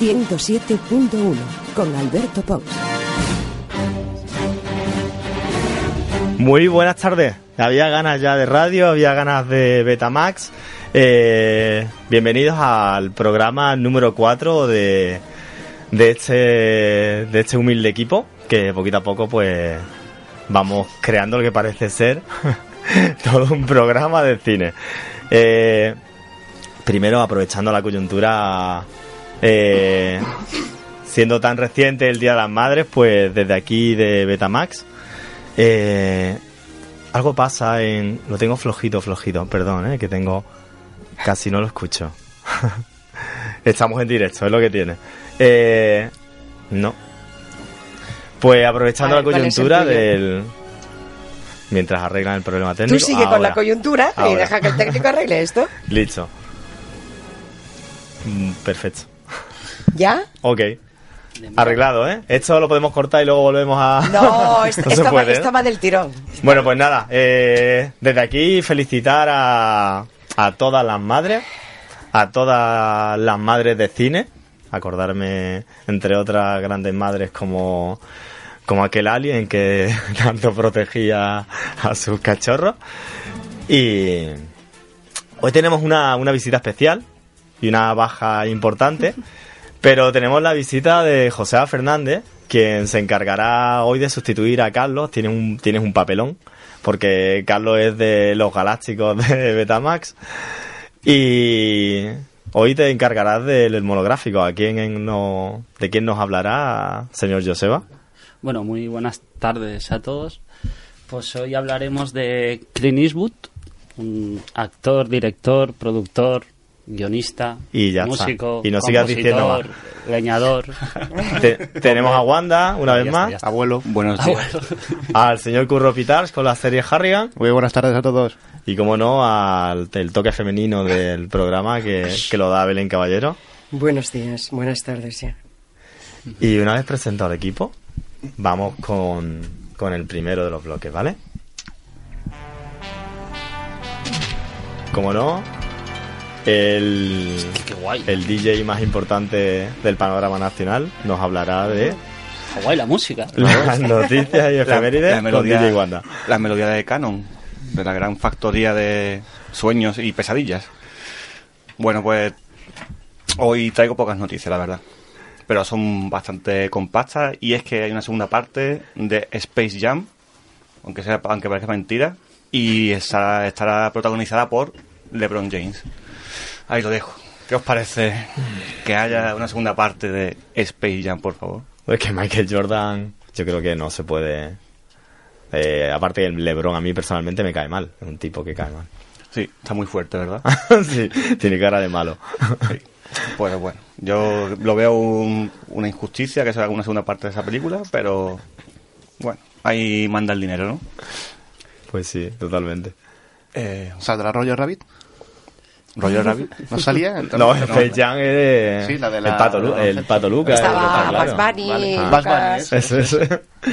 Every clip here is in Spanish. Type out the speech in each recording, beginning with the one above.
107.1, con Alberto Pons. Muy buenas tardes. Había ganas ya de radio, había ganas de Betamax. Eh, bienvenidos al programa número 4 de, de, este, de este humilde equipo que poquito a poco pues vamos creando lo que parece ser todo un programa de cine. Eh, primero, aprovechando la coyuntura, eh, siendo tan reciente el Día de las Madres, pues desde aquí de Betamax, eh, algo pasa en... Lo tengo flojito, flojito, perdón, eh, que tengo... Casi no lo escucho. Estamos en directo, es lo que tiene. Eh, no. Pues aprovechando ver, la ¿cuál es el coyuntura del... Mientras arreglan el problema técnico. Tú sigue con la ahora. coyuntura y Ahora. deja que el técnico arregle esto. Listo. Mm, Perfecto. ¿Ya? Ok. Arreglado, ¿eh? Esto lo podemos cortar y luego volvemos a... No, esto, No va, puede, ¿eh? va del tirón. Bueno, pues nada, eh, desde aquí felicitar a, a todas las madres, a todas las madres de cine, acordarme entre otras grandes madres como, como aquel alien que tanto protegía a sus cachorros. Y hoy tenemos una, una visita especial y una baja importante, pero tenemos la visita de José Fernández, quien se encargará hoy de sustituir a Carlos. Tienes un, tienes un papelón, porque Carlos es de los Galácticos de Betamax. Y hoy te encargarás del monográfico. ¿A quién no- ¿De quién nos hablará, señor Joseba? Bueno, muy buenas tardes a todos. Pues hoy hablaremos de Clint Eastwood, un actor, director, productor, guionista, Y ya está. músico, Y no sigas diciendo leñador. Te- tenemos a Wanda, una vez más. está. Abuelo, buenos días. Al señor Curro Pitars con la serie Harrigan. Muy buenas tardes a todos. Y como no, al el toque femenino del programa que, que lo da Belén Caballero. Buenos días, buenas tardes ya. Y una vez presentado el equipo, vamos con, con el primero de los bloques, ¿vale? Como no, el, Qué guay. el DJ más importante del panorama nacional nos hablará de Qué guay la música. las noticias y efemérides con DJ Wanda. la melodía de Canon, de la gran factoría de sueños y pesadillas. Bueno, pues hoy traigo pocas noticias, la verdad. Pero son bastante compactas y es que hay una segunda parte de Space Jam, aunque sea aunque parezca mentira, y estará, estará protagonizada por LeBron James. Ahí lo dejo. ¿Qué os parece que haya una segunda parte de Space Jam, por favor? Es que Michael Jordan, yo creo que no se puede. eh, aparte del LeBron, a mí personalmente me cae mal. Es un tipo que cae mal. Sí, está muy fuerte, ¿verdad? sí, tiene cara de malo. Sí. Pues bueno, yo lo veo un- una injusticia que se haga una segunda parte de esa película, pero bueno, ahí manda el dinero, ¿no? Pues sí, totalmente. Eh, ¿Saldrá Roger Rabbit? Roger Rabbit. ¿No salía? No, Space Jam es Sí, la de la- el pato, Lu- el pato Lucas. Estaba. Bugs Bunny. Bugs Bunny, eso. Eso, eso.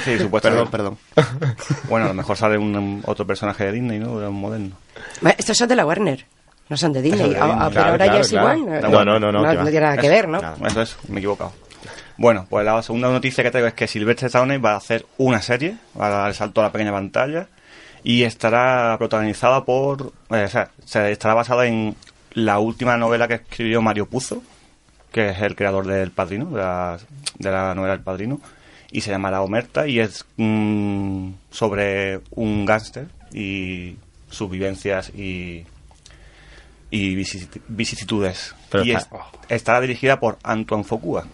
Sí, supuestamente. Perdón, perdón. Bueno, a lo mejor sale un, otro personaje de Disney, ¿no? De un moderno. Estos son de la Warner, no son de Disney. de Ah, ah, Disney, pero ahora claro, ya es claro. igual. No, no, no, no, No, tiene nada que ver, ¿no? Nada. Eso es, me he equivocado. Bueno, pues la segunda noticia que traigo es que Sylvester Stallone va a hacer una serie, va a dar el salto a la pequeña pantalla y estará protagonizada por, eh, o sea, se- estará basada en la última novela que escribió Mario Puzo, que es el creador del Padrino, de la, de la novela El Padrino, y se llamará Omerta y es mm, sobre un gángster y sus vivencias y y vicisit- vicisitudes. Pero y está- es- estará dirigida por Antoine Fuqua,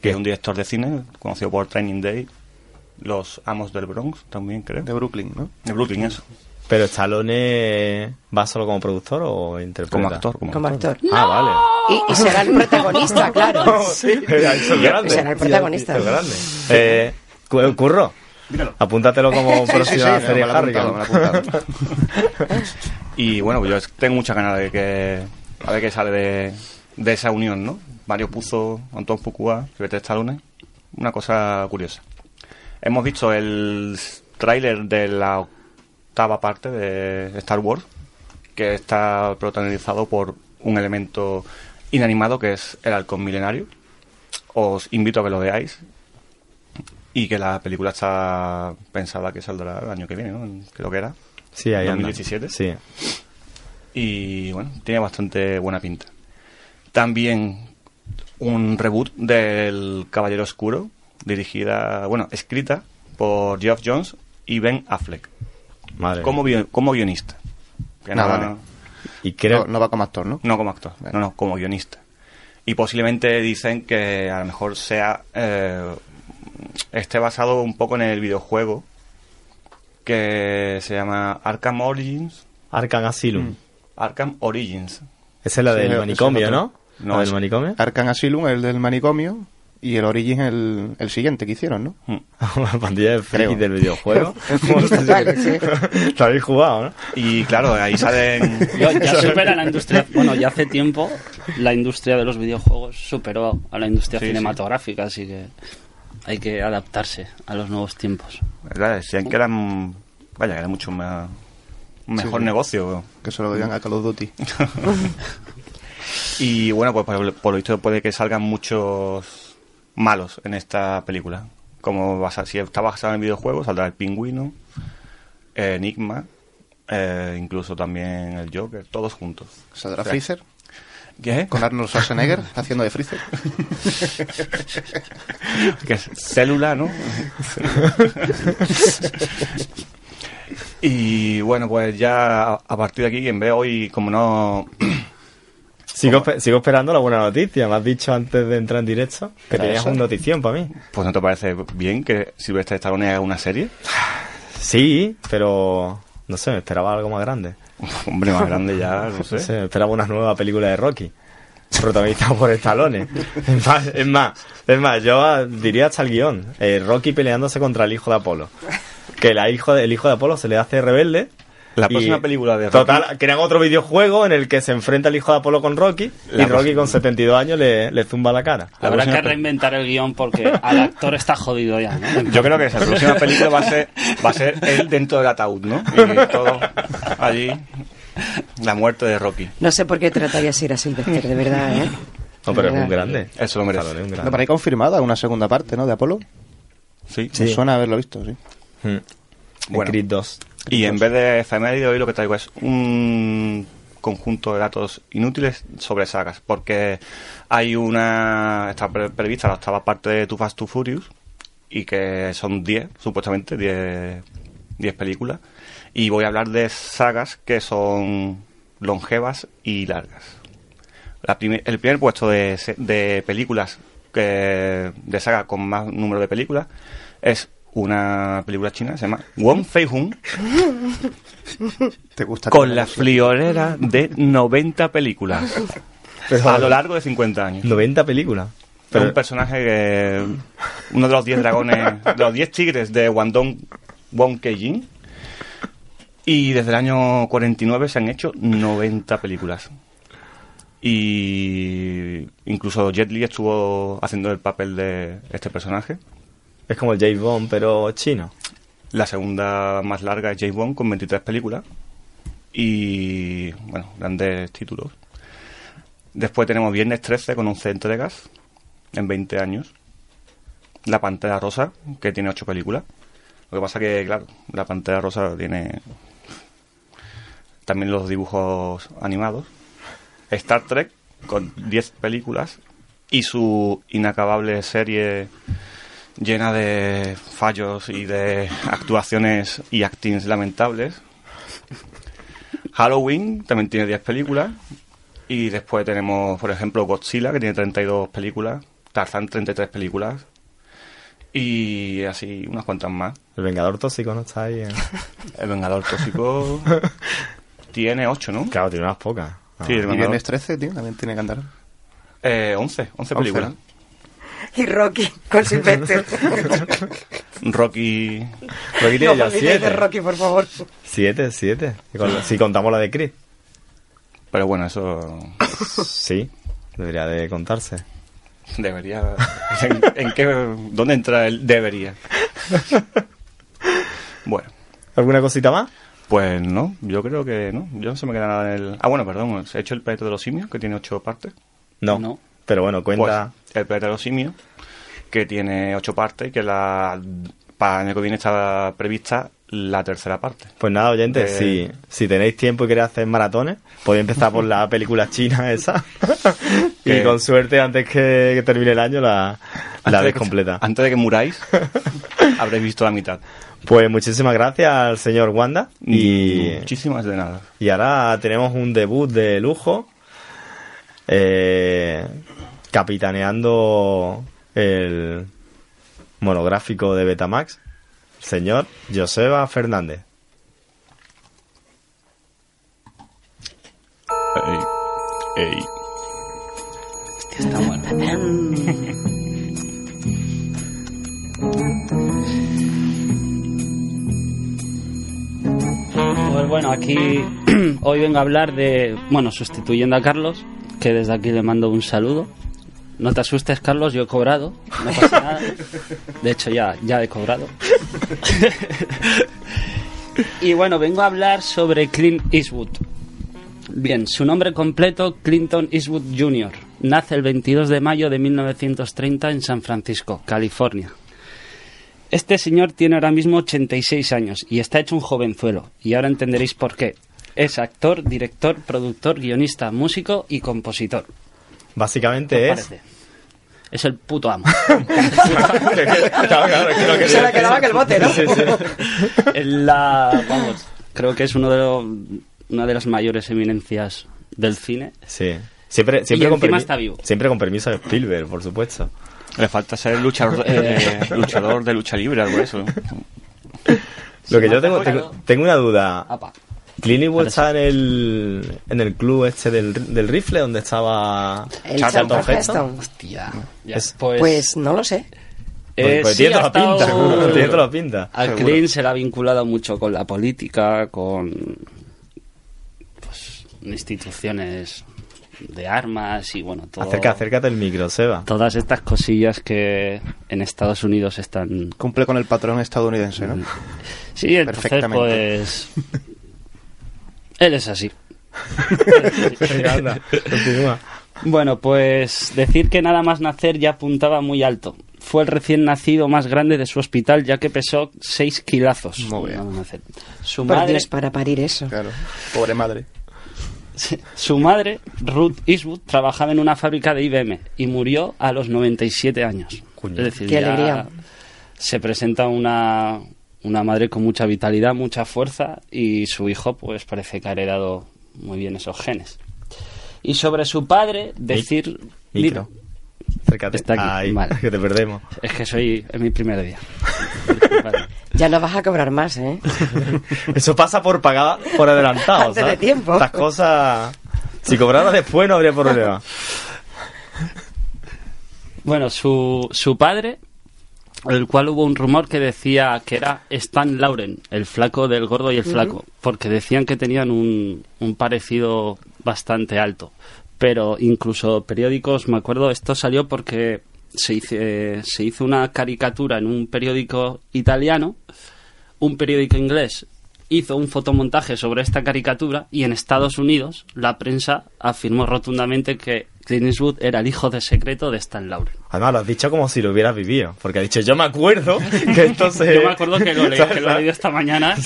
que es un director de cine conocido por Training Day, Los Amos del Bronx, también creo. De Brooklyn, ¿no? De Brooklyn, eso. Pero Stallone va solo como productor o interpreta? Como actor, como, Como actor. actor. Ah, vale. Y, y será el protagonista, claro. Eso es grande. Será el protagonista. Eso es grande. Eh, Cu- Curro, apúntatelo como próxima Sí, sí, no, serie Harry. Y bueno, pues yo tengo muchas ganas de que a ver qué sale de, de esa unión, ¿no? Mario Puzo, Antón Fukua, Sylvester Stallone. Una cosa curiosa. Hemos visto el tráiler de la octava parte de Star Wars, que está protagonizado por un elemento inanimado que es el halcón milenario. Os invito a que lo veáis. Y que la película está pensada que saldrá el año que viene, ¿no? Creo que era. Sí, ahí anda. 2017. Sí. Y bueno, tiene bastante buena pinta. También un reboot del Caballero Oscuro, dirigida, bueno, escrita por Geoff Jones y Ben Affleck, Madre como, como guionista. Que no, vale. Y creo... No, no va como actor, ¿no? no como actor, no, no, como guionista. Y posiblemente dicen que a lo mejor sea eh, esté basado un poco en el videojuego que se llama Arkham Origins. Arkham Asylum. Arkham Origins. Esa es la Sí, del manicomio. ¿no? No, ¿La del ese- manicomio? Arkham Asylum, el del manicomio, y el Origin el, el siguiente que hicieron, ¿no? Mm. La pandilla de frikis Creo. del videojuego. Lo habéis jugado, ¿no? Y claro, ahí salen Yo- ya supera la industria. Bueno, ya hace tiempo la industria de los videojuegos superó a la industria Sí, cinematográfica, así que hay que adaptarse a los nuevos tiempos. ¿verdad? Decían que eran, vaya, que era mucho más, un mejor Sí. negocio. Que se lo digan a Call of Duty. Y bueno, pues por, por lo visto puede que salgan muchos malos en esta película. Como basa, si está basada en videojuegos, saldrá el pingüino, eh, Enigma, eh, incluso también el Joker, todos juntos. ¿Saldrá O sea, Freezer? ¿Qué? Con Arnold Schwarzenegger haciendo de Freezer. que es célula, ¿no? y bueno, pues ya a, partir de aquí, en vez hoy, como no... Sigo, sigo esperando la buena noticia. Me has dicho antes de entrar en directo que ¿Era tenías esa? una notición para mí. Pues ¿no te parece bien que Sylvester Stallone haga una serie? Sí, pero no sé, me esperaba algo más grande. Hombre, más grande ya, no No sé. sé, me esperaba una nueva película de Rocky. Protagonizada por Stallone. Es más, es más, es más, yo diría hasta el guion. eh, Rocky peleándose contra el hijo de Apolo. Que la hijo de- el hijo de Apolo se le hace rebelde. La y- próxima película de Rocky... Total, crean otro videojuego en el que se enfrenta el hijo de Apolo con Rocky La y Rocky con 72 años le, le zumba la cara. La Habrá que reinventar el guion porque al actor está jodido ya. ¿no? Yo creo que esa próxima película va a ser va a ser él dentro del ataúd, ¿no? Y todo allí la muerte de Rocky. No sé por qué trataría así a Silvestre, de verdad, ¿eh? No, pero es De un verdad. grande. Eso lo merece. Un Me grande. parece confirmada una segunda parte, ¿no? De Apolo. Sí. Me suena haberlo visto, sí. Mm. Bueno. Creed 2. Y en vez de efeméride hoy lo que traigo es un conjunto de datos inútiles sobre sagas, porque hay una está pre- prevista la octava parte de Too Fast Too Furious y que son 10, supuestamente 10 10 películas y voy a hablar de sagas que son longevas y largas. La prime- el primer puesto de, de películas que, de saga con más número de películas es una película china, se llama Wong Fei Hung, ¿Te gusta? con la friolera de 90 películas Pero- a lo largo de 50 años. 90 películas. Es un personaje que. Uno de los 10 dragones. De los 10 tigres de Guangdong Wong Keijing. Y desde el año 49 se han hecho 90 películas. Y. Incluso Jet Li estuvo haciendo el papel de este personaje. Es como el James Bond, pero chino. La segunda más larga es James Bond con 23 películas. Y. Bueno, grandes títulos. Después tenemos Viernes 13 con 11 entregas en 20 años. La Pantera Rosa, que tiene 8 películas. Lo que pasa que, claro, la Pantera Rosa tiene también los dibujos animados. Star Trek, con 10 películas. Y su inacabable serie llena de fallos y de actuaciones y actings lamentables. Halloween también tiene 10 películas. Y después tenemos, por ejemplo, Godzilla, que tiene 32 películas. Tarzan, 33 películas. Y así unas cuantas más. El Vengador Tóxico no está ahí. en- El Vengador Tóxico tiene 8, ¿no? Claro, tiene unas pocas. Ah. Sí, el Y Vengador. Viernes 13, tío, también tiene que andar. Eh, 11, 11 películas. Y Rocky con Sylvester. Rocky. Rocky tiene no ya siete. de Rocky, por favor. Siete, siete. Con- Si contamos la de Chris. Pero bueno, eso Sí, debería de contarse. debería. ¿En, en qué, ¿Dónde entra el debería? Bueno, ¿Alguna cosita más? pues no, yo creo que no. Yo no se me queda nada en el. Ah, bueno, perdón, he hecho el planeta de los simios, que tiene 8 partes. No. No. Pero bueno, cuenta. Pues, el planeta de los simios, que tiene 8 partes que la para el año que viene está prevista la tercera parte. Pues nada, oyentes, Eh, si, si tenéis tiempo y queréis hacer maratones, podéis empezar por la película china esa. y con suerte, antes que, que termine el año, la, la que- completa. Antes de que muráis, habréis visto la mitad. Pues muchísimas gracias al señor Wanda. Y, Muchísimas de nada. y ahora tenemos un debut de lujo. eh, capitaneando el monográfico de Betamax, señor Joseba Fernández. Ey, ey. Está bueno. Pues bueno, aquí hoy vengo a hablar de, bueno, sustituyendo a Carlos, que desde aquí le mando un saludo. No te asustes, Carlos, yo he cobrado, no pasa nada. De hecho, ya, ya he cobrado. Y bueno, vengo a hablar sobre Clint Eastwood. Bien, su nombre completo, Clinton Eastwood Jr. Nace el 22 de mayo de 1930 en San Francisco, California. Este señor tiene ahora mismo 86 años y está hecho un jovenzuelo, y ahora entenderéis por qué. Es actor, director, productor, guionista, músico y compositor. Básicamente ¿Qué es. parece? Es el puto amo. claro, claro, que Se le quedaba que el bote, ¿no? Sí, sí. La, vamos, creo que es uno de los- una de las mayores eminencias del cine. Sí. Siempre, siempre, Y con permi- está vivo. siempre con permiso de Spielberg, por supuesto. Le falta ser luchador, eh, luchador de lucha libre, algo de eso. Lo que Sí, yo tengo, tengo una duda. Apa. Clint Eastwood está en el, en el club este del, del rifle donde estaba El Charlton Heston. Heston. Hostia. Ya, Es- pues, Pues no lo sé. eh, Pues- pues sí, tiene toda la pinta, estado- tiene toda la pinta. A Seguro. Clint se le ha vinculado mucho con la política, con pues, instituciones de armas y bueno, todo, Acerca, acércate el micro, Seba. todas estas cosillas que en Estados Unidos están... Cumple con el patrón estadounidense, ¿no? Sí, entonces Perfectamente. pues... Él es así. Venga, anda, continúa. Bueno, pues decir que nada más nacer ya apuntaba muy alto. Fue el recién nacido más grande de su hospital ya que pesó 6 kilazos. Muy bien. Nada más nacer. Su Por madre, Dios, para parir eso. Claro. Pobre madre. su madre, Ruth Eastwood, trabajaba en una fábrica de IBM y murió a los 97 años. Es decir, Qué alegría. se presenta una, una madre con mucha vitalidad, mucha fuerza y su hijo pues parece que ha heredado muy bien esos genes. Y sobre su padre, decir... Micro. Acércate. Está aquí, vale. que te perdemos. Es que soy... es mi primer día. Vale. Ya no vas a cobrar más, ¿eh? Eso pasa por pagar por adelantado, Antes de ¿sabes? tiempo. Estas cosas... Si cobrara después no habría problema. Bueno, su, su padre, el cual hubo un rumor que decía que era Stan Lauren, el flaco del gordo y el flaco, porque decían que tenían un, un parecido bastante alto. Pero incluso periódicos, me acuerdo, esto salió porque se hizo, eh, se hizo una caricatura en un periódico italiano, un periódico inglés hizo un fotomontaje sobre esta caricatura y en Estados Unidos la prensa afirmó rotundamente que Clint Eastwood era el hijo de secreto de Stan Lauren. Además, lo has dicho como si lo hubieras vivido. Porque ha dicho, yo me acuerdo que esto se... Yo me acuerdo que lo, leí, ¿Sabes? que lo he leído esta mañana.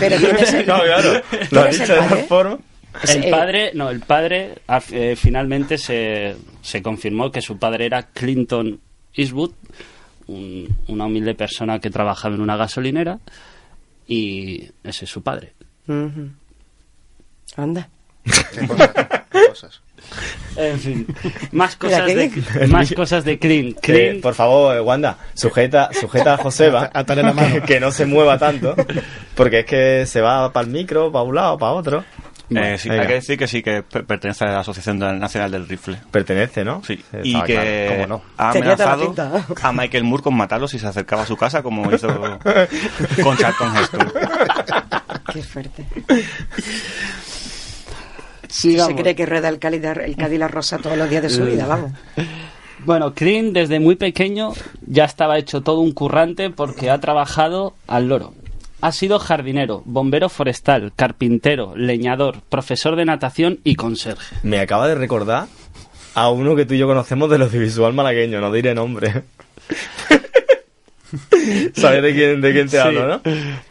Pero ¿quién es el, No, claro. Lo ¿quién has dicho el de esa forma. El Eh, padre, no, el padre af- eh, finalmente se, se confirmó que su padre era Clinton Eastwood, un- una humilde persona que trabajaba en una gasolinera y ese es su padre. Ujú. Anda. Qué cosa. Cosas. En fin, más cosas, ¿qué de, más cosas de Clean. Eh, Clean por favor, eh, Wanda, sujeta, sujeta a Joseba, Atale la mano. que, que no se mueva tanto, porque es que se va para el micro, para un lado, para otro. Eh, sí, hay que decir que sí que per- pertenece a la Asociación Nacional del Rifle. Pertenece, ¿no? Sí, Estaba y que claro, ¿cómo no? ha amenazado a Michael Moore con matarlo si se acercaba a su casa, como hizo con Charlton Heston. Qué fuerte. Sigamos. Se cree que rueda el Cadillac, el Cadillac rosa todos los días de su vida, vamos. Bueno, Clean desde muy pequeño ya estaba hecho todo un currante porque ha trabajado al loro. Ha sido jardinero, bombero forestal, carpintero, leñador, profesor de natación y conserje. Me acaba de recordar a uno que tú y yo conocemos del audiovisual malagueño, no diré nombre. ¿Sabes de quién, de quién te Sí. hablo, no?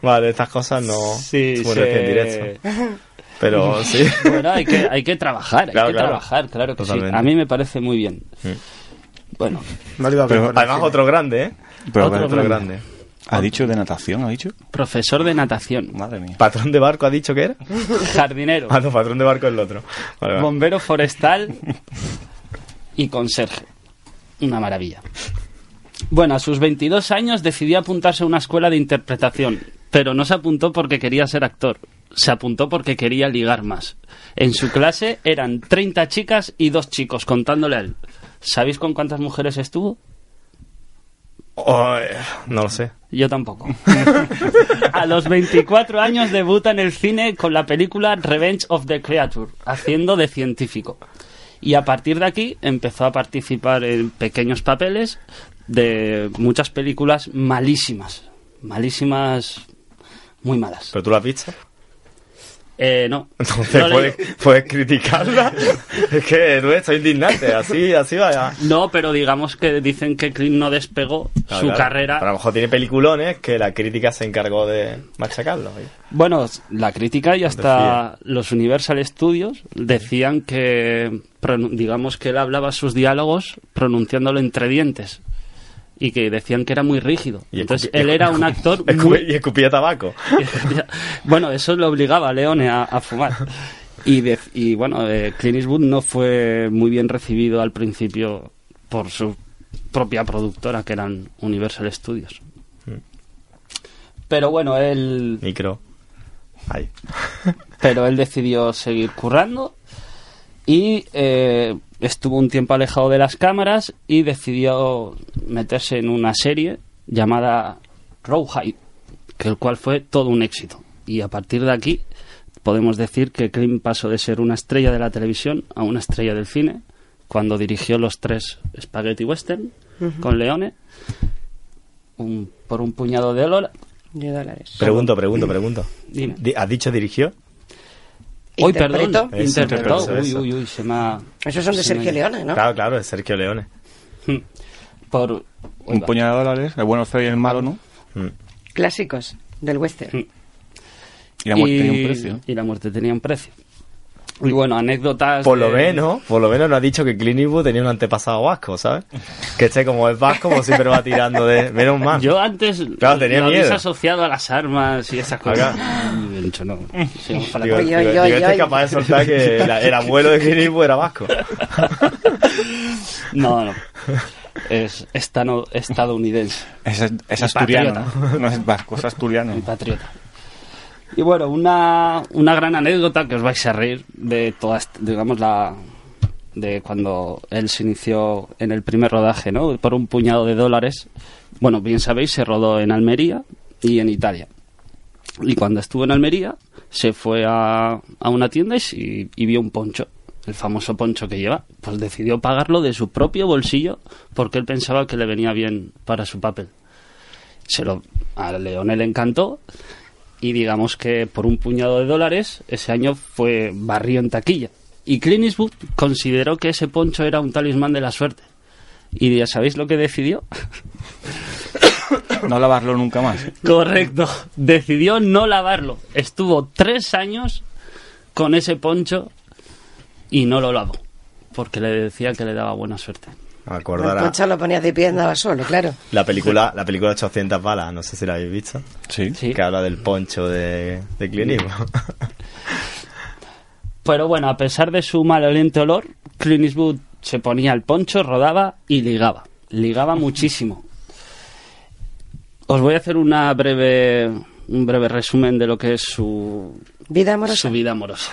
Vale, estas cosas no Sí, en directo. Pero sí. Bueno, hay que, hay que trabajar, hay Claro, que claro. trabajar, claro que Totalmente. sí. A mí me parece muy bien. Bueno, No le iba a Pero Además, otro grande, ¿eh? Pero, Otro Otro grande. ¿Ha dicho de natación? ¿Ha dicho? profesor de natación, Madre mía. ¿Patrón de barco ha dicho que era? jardinero, Ah, no, patrón de barco es el otro. Vale, vale. bombero forestal y conserje. Una maravilla. Bueno, a sus 22 años decidió apuntarse a una escuela de interpretación, pero no se apuntó porque quería ser actor. Se apuntó porque quería ligar más. En su clase eran 30 chicas y dos chicos, contándole a él. ¿Sabéis con cuántas mujeres estuvo? Oh, no lo sé. Yo tampoco. A los 24 años debuta en el cine con la película Revenge of the Creature, haciendo de científico. Y a partir de aquí empezó a participar en pequeños papeles de muchas películas malísimas. Malísimas, muy malas. ¿Pero tú lo has visto? Eh, no. Entonces No, puedes, puedes criticarla. es que tú estoy indignante. Así, así vaya. no, pero digamos que dicen que Clint no despegó Claro, su claro. carrera. Pero a lo mejor tiene peliculones que la crítica se encargó de machacarlo. ¿eh? Bueno, la crítica y hasta los Universal Studios decían que, digamos que él hablaba sus diálogos pronunciándolo entre dientes y que decían que era muy rígido. Y Entonces él era un actor muy... Y escupía tabaco. bueno, eso le obligaba a Leone a, a fumar. Y, de- y bueno, eh, Clint Eastwood no fue muy bien recibido al principio por su propia productora, que eran Universal Studios. Mm. Pero bueno, él Micro. Ahí. pero él decidió seguir currando y eh, estuvo un tiempo alejado de las cámaras y decidió meterse en una serie llamada Rawhide, que el cual fue todo un éxito. Y a partir de aquí podemos decir que Clint pasó de ser una estrella de la televisión a una estrella del cine cuando dirigió los tres Spaghetti Western con Leone un- por un puñado de dólares. De dólares. Pregunto, pregunto, pregunto. Dime. Di- ¿Has dicho dirigió? Uy, perdón, Interpretó. Eso, interpretó. eso, Uy, uy, uy, se me ha... Esos son de se me- Sergio Leone, ¿no? Claro, claro, es Sergio Leone. Por... Uy, Un va. puñado de dólares, el bueno, el feo y el malo, ¿no? Mm. Clásicos del western. Y la muerte y, tenía un precio. y la muerte tenía un precio. Y bueno, anécdotas. Por lo de- menos, por lo menos no ha dicho que Clint Eastwood tenía un antepasado vasco, ¿sabes? Que este como es vasco, pues siempre va tirando de... Menos mal. Yo antes Claro, tenía lo miedo. asociado a las armas y esas cosas. Y dicho, no, para Digo, atrás. Oye, digo, oye, este es capaz de soltar que la- el abuelo de Clint Eastwood era vasco. No, no. Es estano- estadounidense. Es, es Y asturiano, patriota. ¿no? Es vasco, es asturiano. Mi patriota. Y bueno, una, una gran anécdota que os vais a reír de toda, esta- digamos, la de cuando él se inició en el primer rodaje, ¿no? Por un puñado de dólares. Bueno, bien sabéis, se rodó en Almería y en Italia. Y cuando estuvo en Almería, se fue a, a una tienda y, y vio un poncho, el famoso poncho que lleva. Pues decidió pagarlo de su propio bolsillo porque él pensaba que le venía bien para su papel. Se lo, a Leone le encantó y digamos que por un puñado de dólares ese año fue barrio en taquilla. Y Clint Eastwood consideró que ese poncho era un talismán de la suerte. Y ya sabéis lo que decidió. No lavarlo nunca más. Correcto. Decidió no lavarlo. Estuvo tres años con ese poncho y no lo lavó. Porque le decía que le daba buena suerte. Me El poncho lo ponías de pie y andaba solo, claro. la película, la película 800 balas, no sé si la habéis visto. Sí. Sí. Que habla del poncho de, de Clint Eastwood. Pero bueno, a pesar de su maloliente olor, Clint Eastwood se ponía el poncho, rodaba y ligaba. Ligaba muchísimo. Os voy a hacer una breve, un breve resumen de lo que es su, Vida amorosa. su vida amorosa.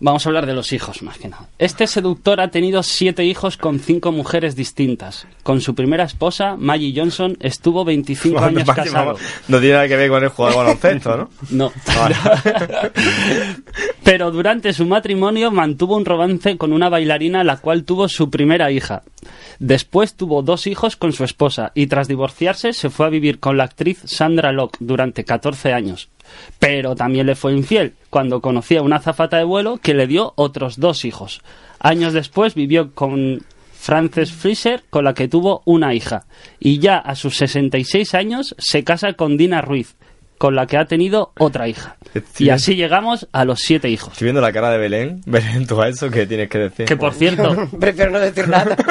Vamos a hablar de los hijos, más que nada. Este seductor ha tenido siete hijos con cinco mujeres distintas. Con su primera esposa, Maggie Johnson, estuvo 25 años casado. No tiene nada que ver con el de baloncesto, ¿no? No. Pero durante su matrimonio mantuvo un romance con una bailarina la cual tuvo su primera hija. Después tuvo dos hijos con su esposa y tras divorciarse se fue a vivir con la actriz Sandra Locke durante 14 años. Pero también le fue infiel cuando conocía a una azafata de vuelo que le dio otros dos hijos. Años después vivió con Frances Fisher, con la que tuvo una hija. Y ya a sus 66 años se casa con Dina Ruiz, con la que ha tenido otra hija. Y así llegamos a los siete hijos. Estoy viendo la cara de Belén. Belén, tú a eso, ¿qué tienes que decir? Que por cierto, Prefiero no decir nada.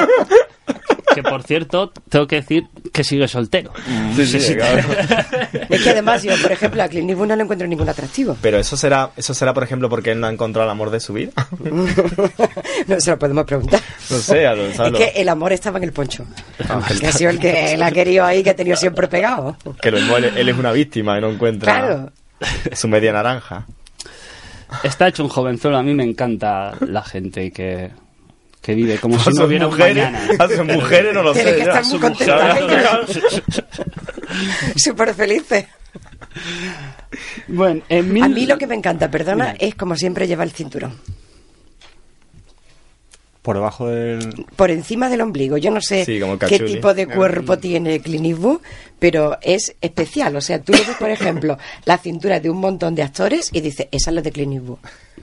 que por cierto, tengo que decir que sigue soltero. Sí, sí, claro. Es que además yo, por ejemplo, a Clint Eastwood no le encuentro ningún atractivo. Pero eso será, eso será, por ejemplo, porque él no ha encontrado el amor de su vida. No se lo podemos preguntar. No sé, a lo- Es que el amor estaba en el poncho. Ah, Que ha sido el que él ha querido ahí, que ha tenido siempre pegado. Que lo mismo él, él es una víctima y no encuentra Claro. su media naranja. Está hecho un jovenzuelo. A mí me encanta la gente que, que vive como si no mujeres, a sus mujeres no lo Tiene sé. que estar muy contenta Súper felices. Bueno, en mil- A mí lo que me encanta, perdona, Mira. es como siempre lleva el cinturón. Por debajo del... Por encima del ombligo. Yo no sé Sí, qué tipo de cuerpo tiene Clint Eastwood, pero es especial. O sea, tú le ves, por ejemplo, la cintura de un montón de actores y dices, esa es la de Clint Eastwood.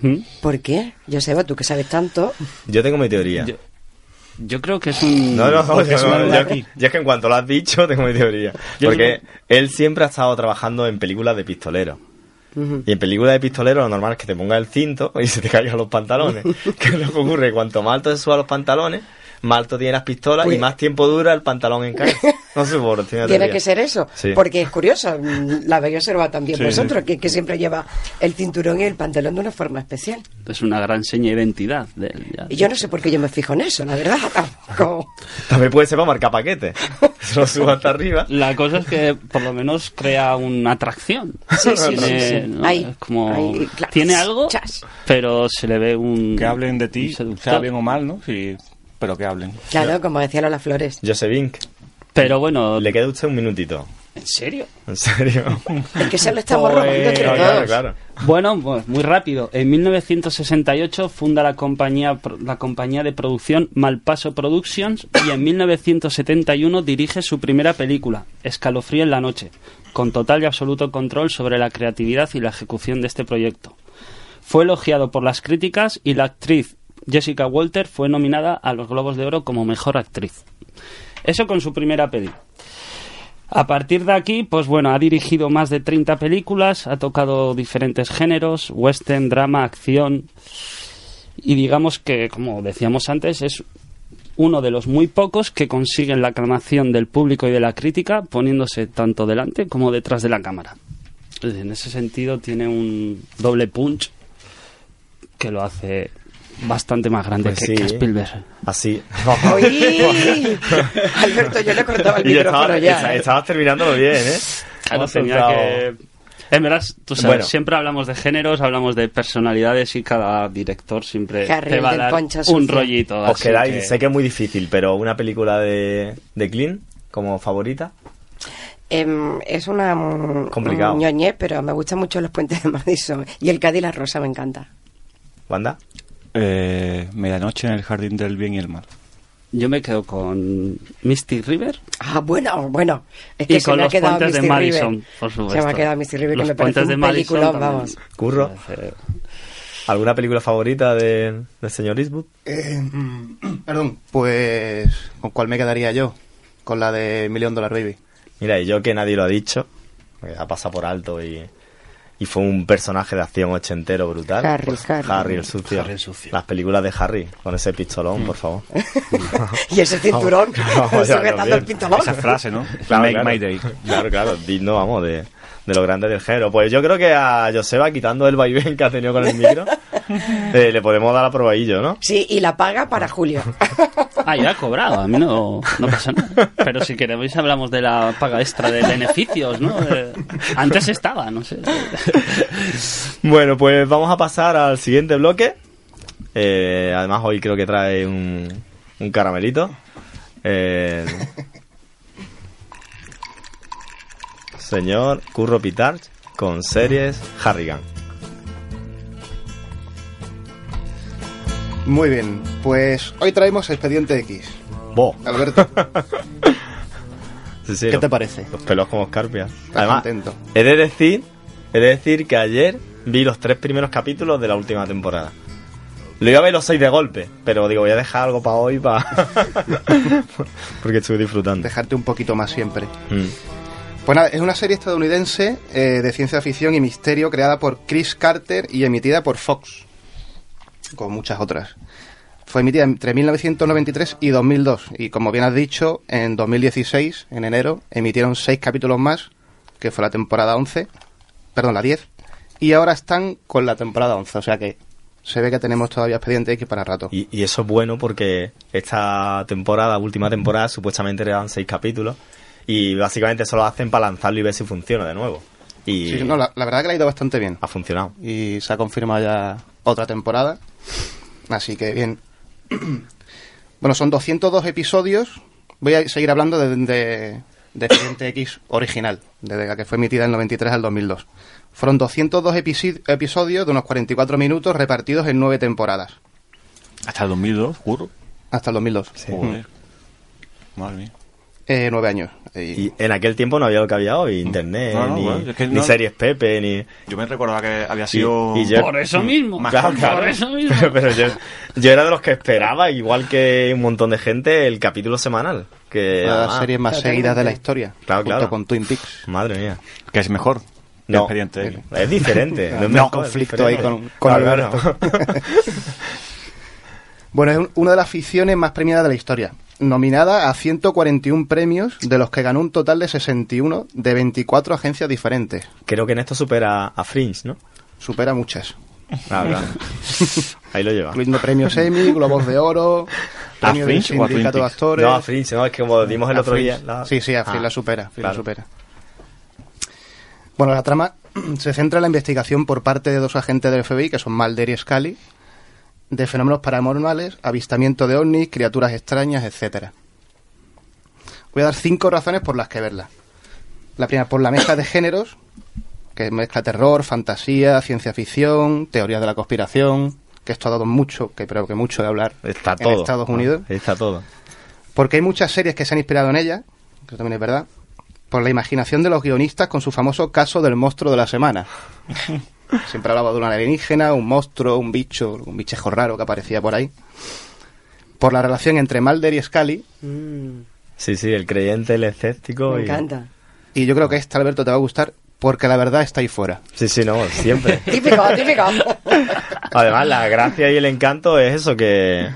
¿Mm? ¿Por qué? Joseba, tú que sabes tanto. Yo tengo mi teoría. Yo- Yo creo que es un... No, no, no, yo, no, yo- aquí. yo es que en cuanto lo has dicho, tengo mi teoría. Yo Porque él siempre ha estado trabajando en películas de pistolero. Y en películas de pistolero lo normal es que te pongas el cinto y se te caigan los pantalones. ¿Qué es lo que ocurre? Cuanto más alto se suban los pantalones, más alto tiene las pistolas Pues- y más tiempo dura el pantalón en caer. No sé por tiene Tiene teoría. que ser eso, Sí. porque es curioso, mm, la habéis observado también Sí, vosotros, que, que siempre lleva el cinturón y el pantalón de una forma especial. Es una gran seña de identidad. de él, ya. Y yo no sé por qué yo me fijo en eso, la verdad. tampoco. También puede ser para marcar paquetes. Se lo subo hasta arriba. La cosa es que por lo menos crea una atracción. Sí, sí, sí, Tiene, sí. ¿no? Ahí, Es como ahí, claro. tiene algo, Chas. pero se le ve un Que hablen de ti, sea bien o mal, ¿no? Sí, pero que hablen. Claro, como decía Lola Flores. Josevink, Pero bueno, le queda usted un minutito. ¿en serio? En serio. Es que se lo estamos Pues, robando entre Claro, todos. claro, claro. Bueno, pues muy rápido. En 1968 funda la compañía, la compañía de producción Malpaso Productions y en 1971 dirige su primera película, Escalofrío en la noche, con total y absoluto control sobre la creatividad y la ejecución de este proyecto. Fue elogiado por las críticas y la actriz Jessica Walter fue nominada a los Globos de Oro como mejor actriz. Eso con su primera peli. A partir de aquí, pues bueno, ha dirigido más de 30 películas, ha tocado diferentes géneros, western, drama, acción, y digamos que, como decíamos antes, es uno de los muy pocos que consiguen la aclamación del público y de la crítica poniéndose tanto delante como detrás de la cámara. En ese sentido tiene un doble punch que lo hace bastante más grande Pues que, sí. que Spielberg. Así. Alberto, yo le he cortado el Y micrófono estaba- ya. ¿eh? Estabas terminándolo bien, ¿eh? Claro, tenía soltado- que... En verdad, tú sabes, Bueno. siempre hablamos de géneros, hablamos de personalidades y cada director siempre te va a dar un rollito. Os quedáis, que- sé que es muy difícil, pero una película de, de Clint como favorita. Em, es una Complicado. ñoñé, pero me gustan mucho los puentes de Madison. Y el Cadillac Rosa me encanta. ¿Wanda? Eh, medianoche en el jardín del bien y el mal. Yo me quedo con Misty River Ah, bueno, bueno. Es que y se con me ha los quedado puentes de Misty Madison, River. por supuesto. Se me ha quedado Misty River, Los que me parece puentes de un Madison vamos. Curro. ¿Alguna película favorita de- del señor Eastwood? Eh, perdón, pues ¿con cuál me quedaría yo? Con la de Million Dollar Baby. Mira, y yo que nadie lo ha dicho, ha pasado por alto y, y fue un personaje de acción ochentero brutal. Harry, Pues, Harry. el sucio. Harry el sucio. Las películas de Harry, con ese pistolón, por favor. Y ese cinturón, Vamos, vamos, sujetando bien. el pistolón. Esa frase, ¿no? Claro, Make claro. my day. Claro, claro, digno, vamos, de, de lo grande del género. Pues yo creo que a Joseba, quitando el vaivén que ha tenido con el micro, eh, le podemos dar a probadillo, ¿no? Sí, y la paga para Julio. Ah, ya ha cobrado, a mí no, no pasa nada. Pero si queréis hablamos de la paga extra de beneficios, ¿no? Eh, antes estaba, no sé. Bueno, pues vamos a pasar al siguiente bloque. Eh, además, hoy creo que trae un, un caramelito. Eh, señor Curro Pitarch con series Harrigan. Muy bien, pues hoy traemos Expediente X. Bo. Alberto, Sí, sí, ¿qué los- te parece? Los pelos como escarpias. ¿Estás Además, contento? he de decir, he de decir que ayer vi los tres primeros capítulos de la última temporada. Lo iba a ver los seis de golpe, pero digo, voy a dejar algo para hoy para porque estuve disfrutando. Dejarte un poquito más siempre. Mm. Pues nada, es una serie estadounidense eh, de ciencia ficción y misterio creada por Chris Carter y emitida por Fox, con muchas otras. Fue emitida entre 1993 y 2002 y como bien has dicho, en 2016, en enero, emitieron seis capítulos más, que fue la temporada 11, perdón, la 10, y ahora están con la temporada 11, o sea que se ve que tenemos todavía expediente X para rato. Y, y eso es bueno porque esta temporada, última temporada, supuestamente le dan seis capítulos y básicamente solo hacen para lanzarlo y ver si funciona de nuevo. Y Sí, no, la, la verdad que le ha ido bastante bien. ha funcionado. y se ha confirmado ya otra temporada. Así que bien. Bueno, son 202 episodios. Voy a seguir hablando de, de, de Expediente X original, desde la que fue emitida en el 93 al 2002. Fueron 202 epici- episodios de unos 44 minutos repartidos en nueve temporadas, Hasta el 2002, juro. hasta el 2002. Joder. Madre mía. Eh, nueve años. Y- Y en aquel tiempo no había lo que había hoy, internet, No, no, ni, bueno, es que ni no- series Pepe, ni... Yo me recordaba que había sido... y yo- Por eso mismo. Más Claro. Por eso mismo. Pero, pero yo, yo era de los que esperaba, igual que un montón de gente, el capítulo semanal. Que, una de las series más seguidas de la historia. Claro, junto claro. con Twin Peaks. Madre mía. Que es mejor. que No, Expediente X. es diferente. no es No, conflicto ahí con- con Claro, Alberto. claro. Bueno, es un- una de las ficciones más premiadas de la historia. Nominada a 141 premios, de los que ganó un total de 61 de 24 agencias diferentes. Creo que en esto supera a Fringe, ¿no? Supera muchas. Ah, claro. Ahí lo lleva. Incluyendo premios Emmy, Globos de Oro, ¿A premios del Sindicato de? Actores. No, a Fringe, no, es que como dimos el A otro Fringe. día. la- Sí, sí, a Fringe Ah, la supera. Claro. la supera. Bueno, la trama se centra en la investigación por parte de dos agentes del FBI, que son Mulder y Scully, de fenómenos paranormales, avistamiento de ovnis, criaturas extrañas, etcétera. Voy a dar cinco razones por las que verla. La primera, por la mezcla de géneros, que mezcla terror, fantasía, ciencia ficción, teorías de la conspiración, que esto ha dado mucho, que creo que mucho de hablar Está en todo. Estados Unidos. Ahí Está todo. Porque hay muchas series que se han inspirado en ella, que también es verdad, por la imaginación de los guionistas con su famoso caso del monstruo de la semana. Siempre hablaba de un alienígena, un monstruo, un bicho, un bichejo raro que aparecía por ahí. Por la relación entre Mulder y Scully, Mm, Sí, sí, el creyente, el escéptico. me y... encanta. y yo creo que esta, Alberto, te va a gustar, porque la verdad está ahí fuera. Sí, sí, no, siempre. Típico, típico. Además, la gracia y el encanto es eso, que,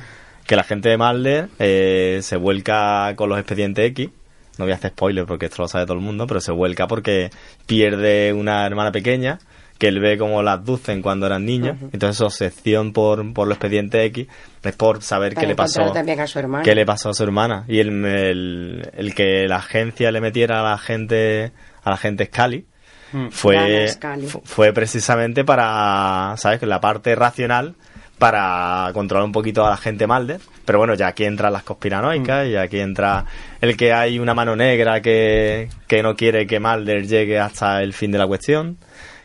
que la gente de Mulder eh, se vuelca con los expedientes X. No voy a hacer spoiler porque esto lo sabe todo el mundo, pero se vuelca porque pierde una hermana pequeña que él ve como la abducen cuando eran niños. Entonces su obsesión por, por los expedientes X es por saber Para qué le pasó. también a su hermana. ¿Qué le pasó a su hermana? Y el, el, el que la agencia le metiera a la gente, a la gente Scully, fue, Dana Scully. fu- fue precisamente para, ¿sabes? La parte racional para controlar un poquito a la gente Mulder. Pero bueno, ya aquí entran las conspiranoicas y aquí entra el que hay una mano negra que, que no quiere que Mulder llegue hasta el fin de la cuestión,